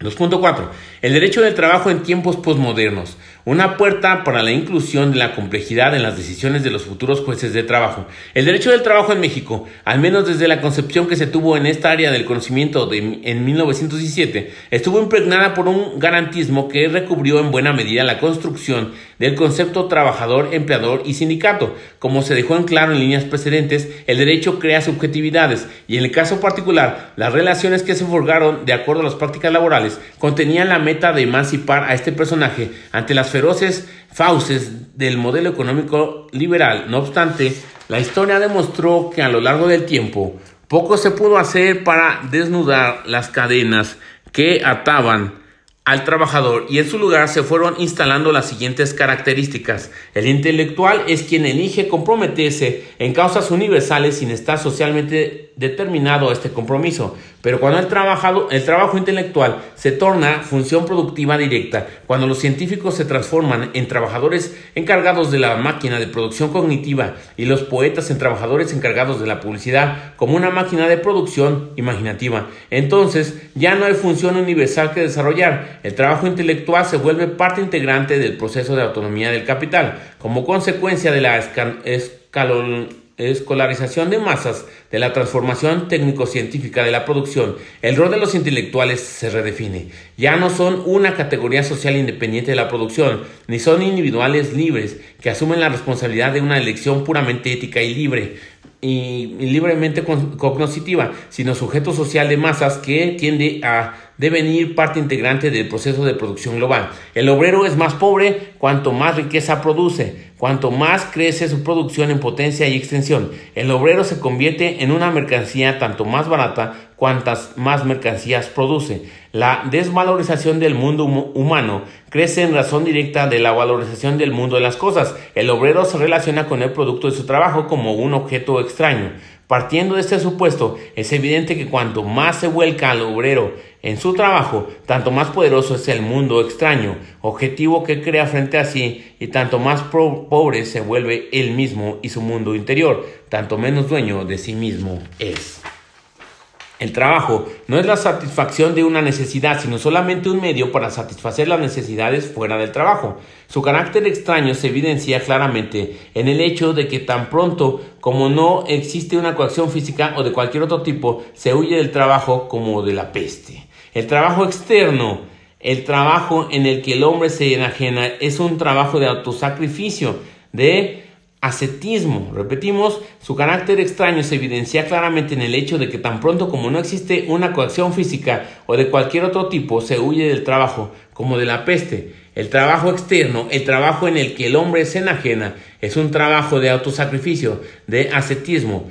2.4. El derecho del trabajo en tiempos posmodernos. Una puerta para la inclusión de la complejidad en las decisiones de los futuros jueces de trabajo. El derecho del trabajo en México, al menos desde la concepción que se tuvo en esta área del conocimiento en 1917, estuvo impregnada por un garantismo que recubrió en buena medida la construcción del concepto trabajador, empleador y sindicato. Como se dejó en claro en líneas precedentes, el derecho crea subjetividades y en el caso particular, las relaciones que se forjaron de acuerdo a las prácticas laborales contenían la meta de emancipar a este personaje ante las feroces fauces del modelo económico liberal. No obstante, la historia demostró que a lo largo del tiempo poco se pudo hacer para desnudar las cadenas que ataban al trabajador y en su lugar se fueron instalando las siguientes características. El intelectual es quien elige comprometerse en causas universales sin estar socialmente determinado este compromiso. Pero cuando el, trabajado, el trabajo intelectual se torna función productiva directa, cuando los científicos se transforman en trabajadores encargados de la máquina de producción cognitiva y los poetas en trabajadores encargados de la publicidad como una máquina de producción imaginativa, entonces ya no hay función universal que desarrollar. El trabajo intelectual se vuelve parte integrante del proceso de autonomía del capital. Como consecuencia de la escolarización de masas, de la transformación técnico-científica de la producción, el rol de los intelectuales se redefine. Ya no son una categoría social independiente de la producción, ni son individuales libres que asumen la responsabilidad de una elección puramente ética y libre y, libremente cognoscitiva, sino sujeto social de masas que tiende a devenir parte integrante del proceso de producción global. El obrero es más pobre cuanto más riqueza produce, cuanto más crece su producción en potencia y extensión. El obrero se convierte en una mercancía tanto más barata cuantas más mercancías produce. La desvalorización del mundo humano crece en razón directa de la valorización del mundo de las cosas. El obrero se relaciona con el producto de su trabajo como un objeto extraño. Partiendo de este supuesto, es evidente que cuanto más se vuelca al obrero en su trabajo, tanto más poderoso es el mundo extraño, objetivo que crea frente a sí, y tanto más pobre se vuelve él mismo y su mundo interior, tanto menos dueño de sí mismo es. El trabajo no es la satisfacción de una necesidad, sino solamente un medio para satisfacer las necesidades fuera del trabajo. Su carácter extraño se evidencia claramente en el hecho de que tan pronto como no existe una coacción física o de cualquier otro tipo, se huye del trabajo como de la peste. El trabajo externo, el trabajo en el que el hombre se enajena, es un trabajo de autosacrificio, de ascetismo. Repetimos, su carácter extraño se evidencia claramente en el hecho de que tan pronto como no existe una coacción física o de cualquier otro tipo, se huye del trabajo, como de la peste. El trabajo externo, el trabajo en el que el hombre se enajena, es un trabajo de autosacrificio, de ascetismo.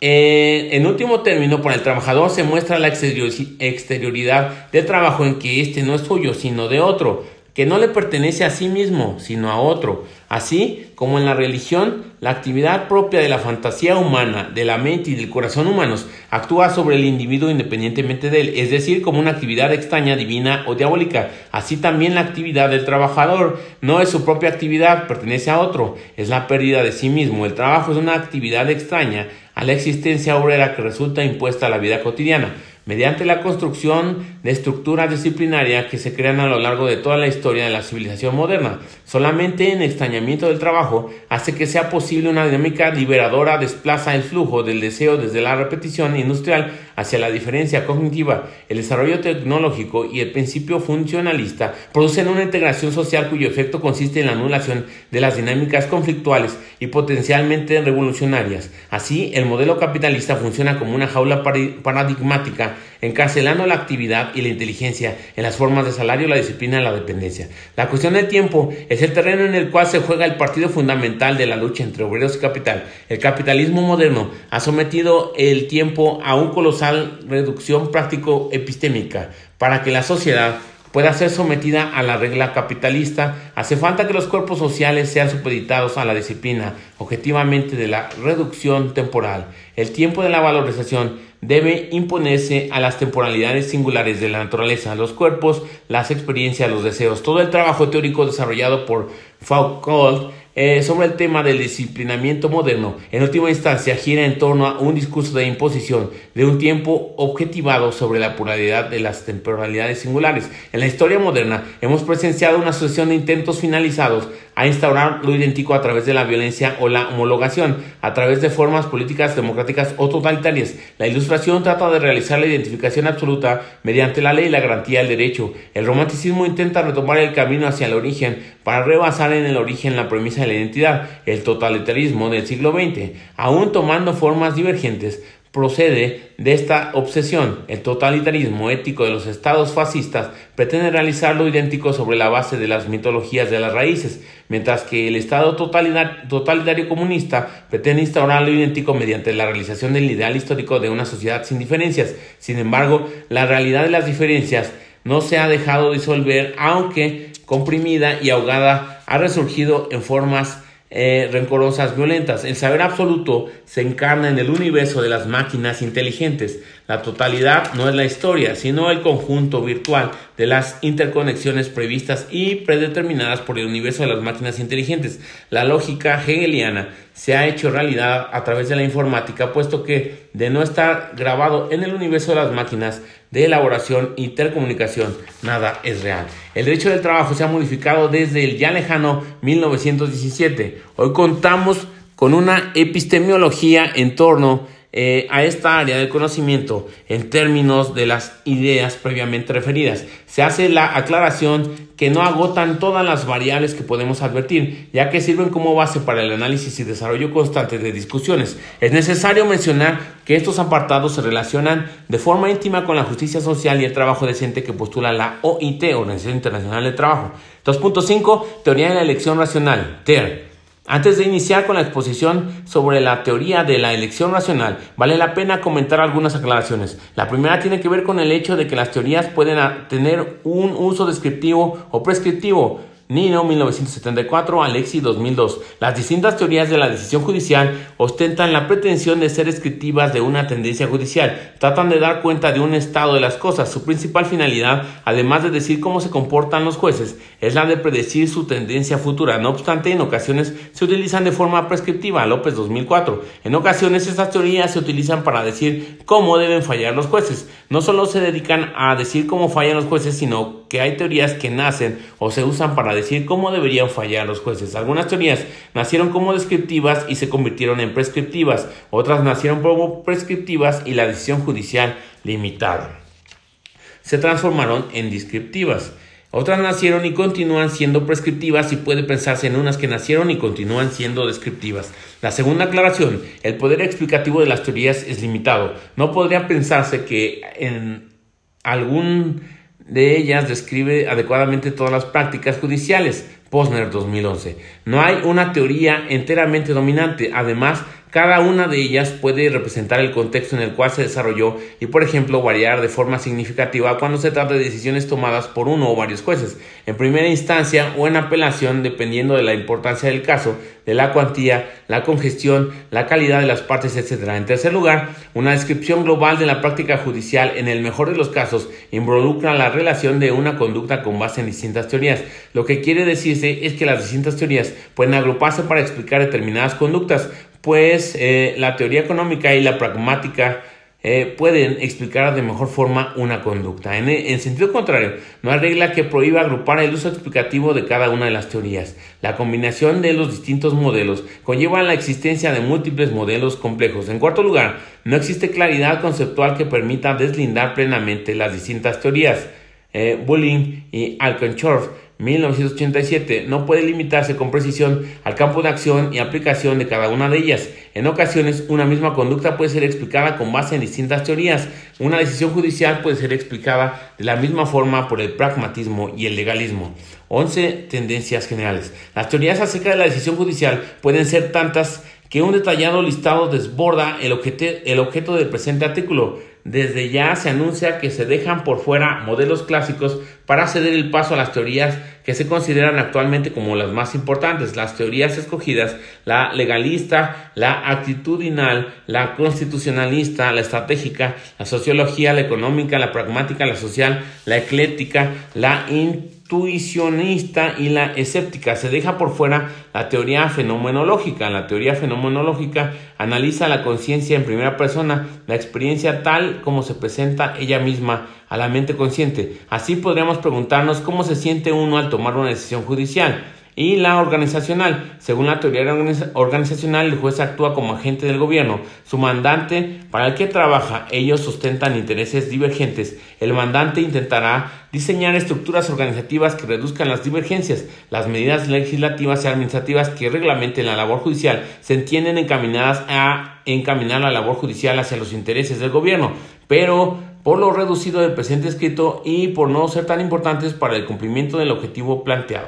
Eh, en último término, para el trabajador se muestra la exterioridad del trabajo en que éste no es suyo, sino de otro que no le pertenece a sí mismo, sino a otro. Así como en la religión, la actividad propia de la fantasía humana, de la mente y del corazón humanos actúa sobre el individuo independientemente de él, es decir, como una actividad extraña, divina o diabólica. Así también la actividad del trabajador no es su propia actividad, pertenece a otro, es la pérdida de sí mismo. El trabajo es una actividad extraña a la existencia obrera que resulta impuesta a la vida cotidiana mediante la construcción de estructuras disciplinarias que se crean a lo largo de toda la historia de la civilización moderna. Solamente en extrañamiento del trabajo hace que sea posible una dinámica liberadora, desplaza el flujo del deseo desde la repetición industrial hacia la diferencia cognitiva. El desarrollo tecnológico y el principio funcionalista producen una integración social cuyo efecto consiste en la anulación de las dinámicas conflictuales y potencialmente revolucionarias. Así, el modelo capitalista funciona como una jaula paradigmática encarcelando la actividad y la inteligencia en las formas de salario, la disciplina y la dependencia. La cuestión del tiempo es el terreno en el cual se juega el partido fundamental de la lucha entre obreros y capital. El capitalismo moderno ha sometido el tiempo a una colosal reducción práctico epistémica para que la sociedad pueda ser sometida a la regla capitalista, hace falta que los cuerpos sociales sean supeditados a la disciplina objetivamente de la reducción temporal. El tiempo de la valorización debe imponerse a las temporalidades singulares de la naturaleza, los cuerpos, las experiencias, los deseos. Todo el trabajo teórico desarrollado por Foucault eh, sobre el tema del disciplinamiento moderno, en última instancia gira en torno a un discurso de imposición de un tiempo objetivado sobre la pluralidad de las temporalidades singulares. En la historia moderna hemos presenciado una sucesión de intentos finalizados a instaurar lo idéntico a través de la violencia o la homologación, a través de formas políticas democráticas o totalitarias. La ilustración trata de realizar la identificación absoluta mediante la ley y la garantía del derecho. El romanticismo intenta retomar el camino hacia el origen para rebasar en el origen la premisa de la identidad, el totalitarismo del siglo XX, aún tomando formas divergentes, procede de esta obsesión. El totalitarismo ético de los estados fascistas pretende realizar lo idéntico sobre la base de las mitologías de las raíces, mientras que el estado totalitario comunista pretende instaurar lo idéntico mediante la realización del ideal histórico de una sociedad sin diferencias. Sin embargo, la realidad de las diferencias no se ha dejado disolver, aunque comprimida y ahogada, ha resurgido en formas eh, rencorosas, violentas. El saber absoluto se encarna en el universo de las máquinas inteligentes. La totalidad no es la historia, sino el conjunto virtual de las interconexiones previstas y predeterminadas por el universo de las máquinas inteligentes. La lógica hegeliana se ha hecho realidad a través de la informática, puesto que de no estar grabado en el universo de las máquinas de elaboración e intercomunicación, nada es real. El derecho del trabajo se ha modificado desde el ya lejano 1917. Hoy contamos con una epistemología en torno eh, a esta área del conocimiento en términos de las ideas previamente referidas. Se hace la aclaración que no agotan todas las variables que podemos advertir, ya que sirven como base para el análisis y desarrollo constante de discusiones. Es necesario mencionar que estos apartados se relacionan de forma íntima con la justicia social y el trabajo decente que postula la OIT, Organización Internacional del Trabajo. 2.5. Teoría de la elección racional, TER. Antes de iniciar con la exposición sobre la teoría de la elección racional, vale la pena comentar algunas aclaraciones. La primera tiene que ver con el hecho de que las teorías pueden tener un uso descriptivo o prescriptivo, Nino 1974, Alexi 2002. Las distintas teorías de la decisión judicial ostentan la pretensión de ser descriptivas de una tendencia judicial. Tratan de dar cuenta de un estado de las cosas. Su principal finalidad, además de decir cómo se comportan los jueces, es la de predecir su tendencia futura. No obstante, en ocasiones se utilizan de forma prescriptiva. López 2004. En ocasiones estas teorías se utilizan para decir cómo deben fallar los jueces. No solo se dedican a decir cómo fallan los jueces, sino que hay teorías que nacen o se usan para decir cómo deberían fallar los jueces. Algunas teorías nacieron como descriptivas y se convirtieron en prescriptivas, otras nacieron como prescriptivas y la decisión judicial limitada. Se transformaron en descriptivas. Otras nacieron y continúan siendo prescriptivas y puede pensarse en unas que nacieron y continúan siendo descriptivas. La segunda aclaración, el poder explicativo de las teorías es limitado. No podría pensarse que en algún de ellas describe adecuadamente todas las prácticas judiciales. Posner 2011. No hay una teoría enteramente dominante. Además, cada una de ellas puede representar el contexto en el cual se desarrolló y, por ejemplo, variar de forma significativa cuando se trata de decisiones tomadas por uno o varios jueces, en primera instancia o en apelación, dependiendo de la importancia del caso, de la cuantía, la congestión, la calidad de las partes, etc. En tercer lugar, una descripción global de la práctica judicial, en el mejor de los casos, involucra la relación de una conducta con base en distintas teorías. Lo que quiere es que las distintas teorías pueden agruparse para explicar determinadas conductas, pues eh, la teoría económica y la pragmática eh, pueden explicar de mejor forma una conducta. En, en, sentido contrario, no hay regla que prohíba agrupar el uso explicativo de cada una de las teorías. La combinación de los distintos modelos conlleva la existencia de múltiples modelos complejos. En cuarto lugar, no existe claridad conceptual que permita deslindar plenamente las distintas teorías. Eh, y Alconchorf 1987 no puede limitarse con precisión al campo de acción y aplicación de cada una de ellas. En ocasiones, una misma conducta puede ser explicada con base en distintas teorías. Una decisión judicial puede ser explicada de la misma forma por el pragmatismo y el legalismo. 11 tendencias generales. Las teorías acerca de la decisión judicial pueden ser tantas que un detallado listado desborda el, el objeto del presente artículo. Desde ya se anuncia que se dejan por fuera modelos clásicos para ceder el paso a las teorías que se consideran actualmente como las más importantes, las teorías escogidas, la legalista, la actitudinal, la constitucionalista, la estratégica, la sociología, la económica, la pragmática, la social, la ecléctica, la intuicionista y la escéptica. Se deja por fuera la teoría fenomenológica. La teoría fenomenológica analiza la conciencia en primera persona, la experiencia tal como se presenta ella misma a la mente consciente. Así podríamos preguntarnos cómo se siente uno al tomar una decisión judicial y la organizacional. Según la teoría organizacional, el juez actúa como agente del gobierno. Su mandante, para el que trabaja, ellos sustentan intereses divergentes. El mandante intentará diseñar estructuras organizativas que reduzcan las divergencias. Las medidas legislativas y administrativas que reglamenten la labor judicial se entienden encaminadas a encaminar la labor judicial hacia los intereses del gobierno, pero por lo reducido del presente escrito y por no ser tan importantes para el cumplimiento del objetivo planteado.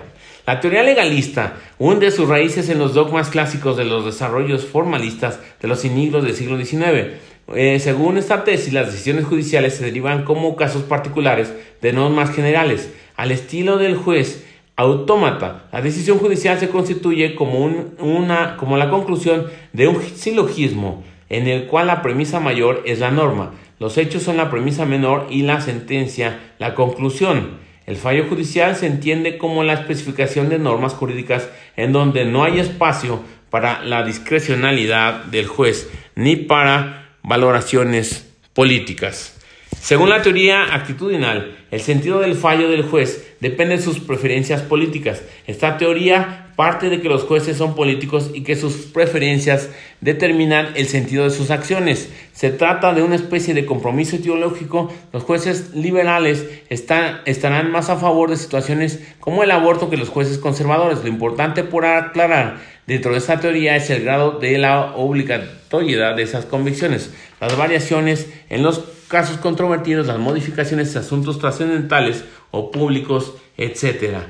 La teoría legalista hunde sus raíces en los dogmas clásicos de los desarrollos formalistas de los iniglos del siglo XIX. Eh, según esta tesis, las decisiones judiciales se derivan como casos particulares de normas generales. Al estilo del juez autómata, la decisión judicial se constituye como, una, como la conclusión de un silogismo en el cual la premisa mayor es la norma, los hechos son la premisa menor y la sentencia la conclusión. El fallo judicial se entiende como la especificación de normas jurídicas en donde no hay espacio para la discrecionalidad del juez ni para valoraciones políticas. Según la teoría actitudinal, el sentido del fallo del juez depende de sus preferencias políticas. Esta teoría parte de que los jueces son políticos y que sus preferencias determinan el sentido de sus acciones. Se trata de una especie de compromiso ideológico. Los jueces liberales están, estarán más a favor de situaciones como el aborto que los jueces conservadores. Lo importante por aclarar dentro de esta teoría es el grado de la obligatoriedad de esas convicciones, las variaciones en los casos controvertidos, las modificaciones de asuntos trascendentales o públicos, etc.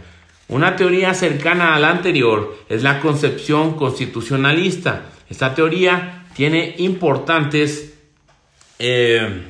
Una teoría cercana a la anterior es la concepción constitucionalista. Esta teoría tiene importantes eh,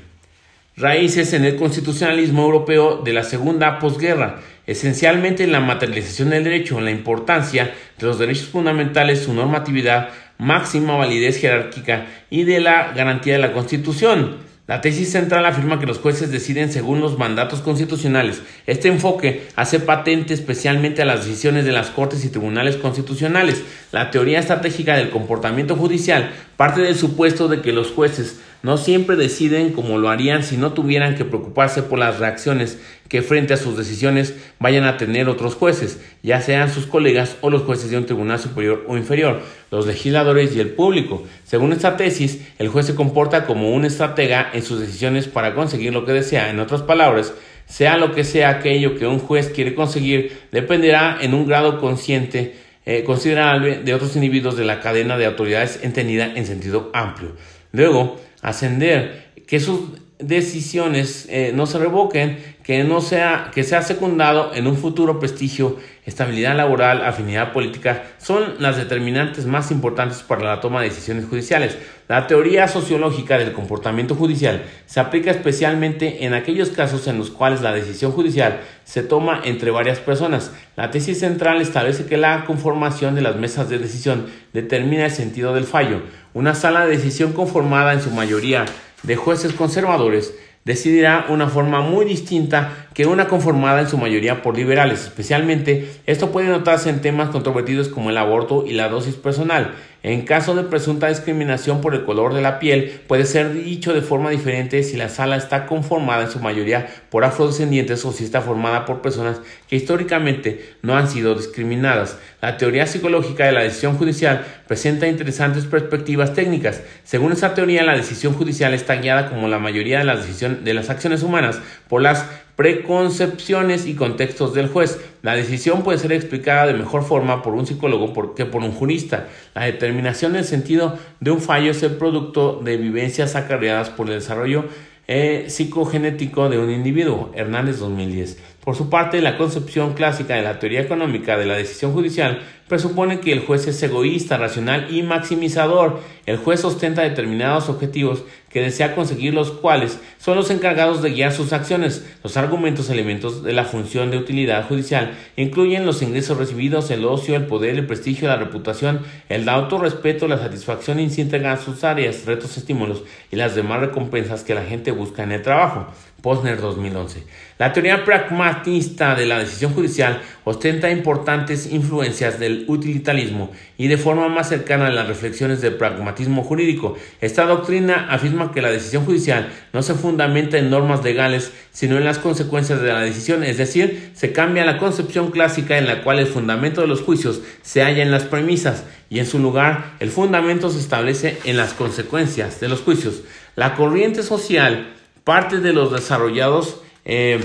raíces en el constitucionalismo europeo de la segunda posguerra, esencialmente en la materialización del derecho, en la importancia de los derechos fundamentales, su normatividad, máxima validez jerárquica y de la garantía de la Constitución. La tesis central afirma que los jueces deciden según los mandatos constitucionales. Este enfoque hace patente especialmente a las decisiones de las Cortes y tribunales constitucionales. La teoría estratégica del comportamiento judicial parte del supuesto de que los jueces no siempre deciden como lo harían si no tuvieran que preocuparse por las reacciones que frente a sus decisiones vayan a tener otros jueces, ya sean sus colegas o los jueces de un tribunal superior o inferior, los legisladores y el público. Según esta tesis, el juez se comporta como un estratega en sus decisiones para conseguir lo que desea. En otras palabras, sea lo que sea aquello que un juez quiere conseguir, dependerá en un grado consciente eh, considerable de otros individuos de la cadena de autoridades entendida en sentido amplio. Luego, ascender, que sus decisiones eh, no se revoquen, que no sea, que sea secundado en un futuro prestigio, estabilidad laboral, afinidad política, son las determinantes más importantes para la toma de decisiones judiciales. La teoría sociológica del comportamiento judicial se aplica especialmente en aquellos casos en los cuales la decisión judicial se toma entre varias personas. La tesis central establece que la conformación de las mesas de decisión determina el sentido del fallo. Una sala de decisión conformada en su mayoría de jueces conservadores decidirá una forma muy distinta que una conformada en su mayoría por liberales. Especialmente, esto puede notarse en temas controvertidos como el aborto y la dosis personal. En caso de presunta discriminación por el color de la piel, puede ser dicho de forma diferente si la sala está conformada en su mayoría por afrodescendientes o si está formada por personas que históricamente no han sido discriminadas. La teoría psicológica de la decisión judicial presenta interesantes perspectivas técnicas. Según esta teoría, la decisión judicial está guiada como la mayoría de las, de las acciones humanas por las preconcepciones y contextos del juez. La decisión puede ser explicada de mejor forma por un psicólogo que por un jurista. La determinación del sentido de un fallo es el producto de vivencias acarreadas por el desarrollo eh, psicogenético de un individuo. Hernández 2010. Por su parte, la concepción clásica de la teoría económica de la decisión judicial presupone que el juez es egoísta, racional y maximizador. El juez ostenta determinados objetivos que desea conseguir los cuales son los encargados de guiar sus acciones. Los argumentos elementos de la función de utilidad judicial incluyen los ingresos recibidos, el ocio, el poder, el prestigio, la reputación, el autorrespeto, la satisfacción íntegra en sus áreas, retos, estímulos y las demás recompensas que la gente busca en el trabajo. Posner 2011. La teoría pragmatista de la decisión judicial ostenta importantes influencias del utilitarismo y de forma más cercana a las reflexiones del pragmatismo jurídico. Esta doctrina afirma que la decisión judicial no se fundamenta en normas legales, sino en las consecuencias de la decisión, es decir, se cambia la concepción clásica en la cual el fundamento de los juicios se halla en las premisas y en su lugar el fundamento se establece en las consecuencias de los juicios. La corriente social parte de los desarrollados eh,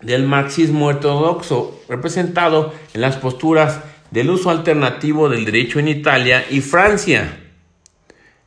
del marxismo ortodoxo, representado en las posturas del uso alternativo del derecho en Italia y Francia.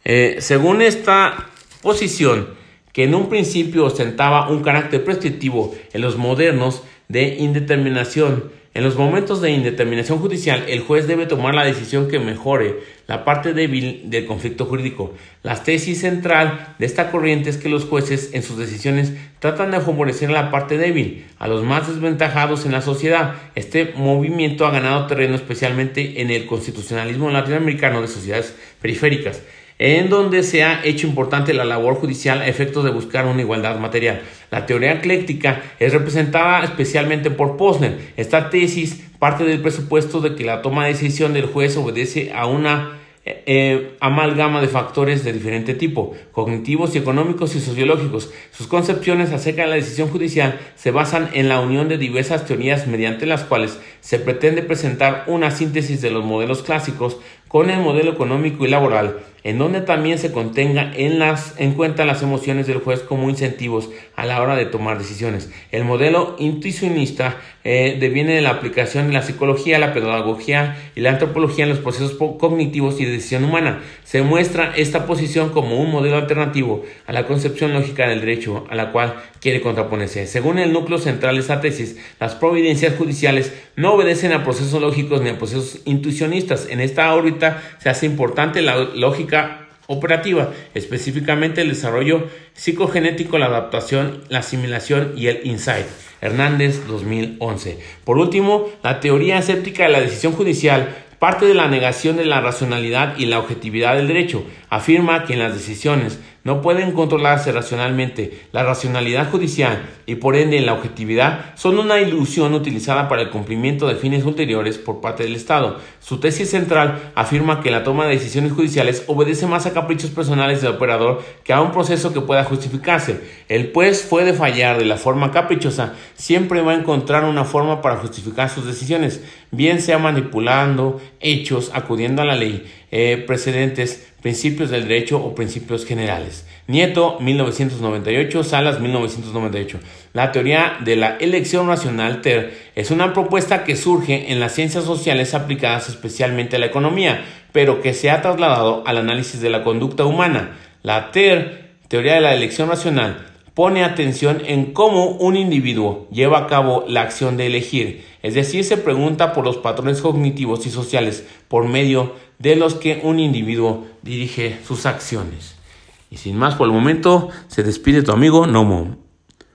Eh, según esta posición, que en un principio ostentaba un carácter prescriptivo en los modernos de indeterminación, en los momentos de indeterminación judicial, el juez debe tomar la decisión que mejore la parte débil del conflicto jurídico. La tesis central de esta corriente es que los jueces en sus decisiones tratan de favorecer a la parte débil, a los más desventajados en la sociedad. Este movimiento ha ganado terreno especialmente en el constitucionalismo latinoamericano de sociedades periféricas en donde se ha hecho importante la labor judicial a efectos de buscar una igualdad material. La teoría ecléctica es representada especialmente por Posner. Esta tesis parte del presupuesto de que la toma de decisión del juez obedece a una eh, eh, amalgama de factores de diferente tipo, cognitivos y económicos y sociológicos. Sus concepciones acerca de la decisión judicial se basan en la unión de diversas teorías mediante las cuales se pretende presentar una síntesis de los modelos clásicos con el modelo económico y laboral, en donde también se contenga en, las, en cuenta las emociones del juez como incentivos a la hora de tomar decisiones. El modelo intuicionista eh, deviene de la aplicación de la psicología, la pedagogía y la antropología en los procesos cognitivos y de decisión humana. Se muestra esta posición como un modelo alternativo a la concepción lógica del derecho a la cual quiere contraponerse. Según el núcleo central de esta tesis, las providencias judiciales no obedecen a procesos lógicos ni a procesos intuicionistas. En esta órbita se hace importante la lógica operativa, específicamente el desarrollo psicogenético, la adaptación, la asimilación y el insight. Hernández 2011. Por último, la teoría escéptica de la decisión judicial parte de la negación de la racionalidad y la objetividad del derecho. Afirma que en las decisiones no pueden controlarse racionalmente. La racionalidad judicial y por ende la objetividad son una ilusión utilizada para el cumplimiento de fines ulteriores por parte del Estado. Su tesis central afirma que la toma de decisiones judiciales obedece más a caprichos personales del operador que a un proceso que pueda justificarse. El pues puede fallar de la forma caprichosa, siempre va a encontrar una forma para justificar sus decisiones, bien sea manipulando hechos, acudiendo a la ley, eh, precedentes, principios del derecho o principios generales. Nieto, 1998, Salas, 1998. La teoría de la elección racional TER es una propuesta que surge en las ciencias sociales aplicadas especialmente a la economía, pero que se ha trasladado al análisis de la conducta humana. La TER, teoría de la elección racional, pone atención en cómo un individuo lleva a cabo la acción de elegir, es decir, se pregunta por los patrones cognitivos y sociales por medio de los que un individuo dirige sus acciones. Y sin más por el momento, se despide tu amigo Nomo.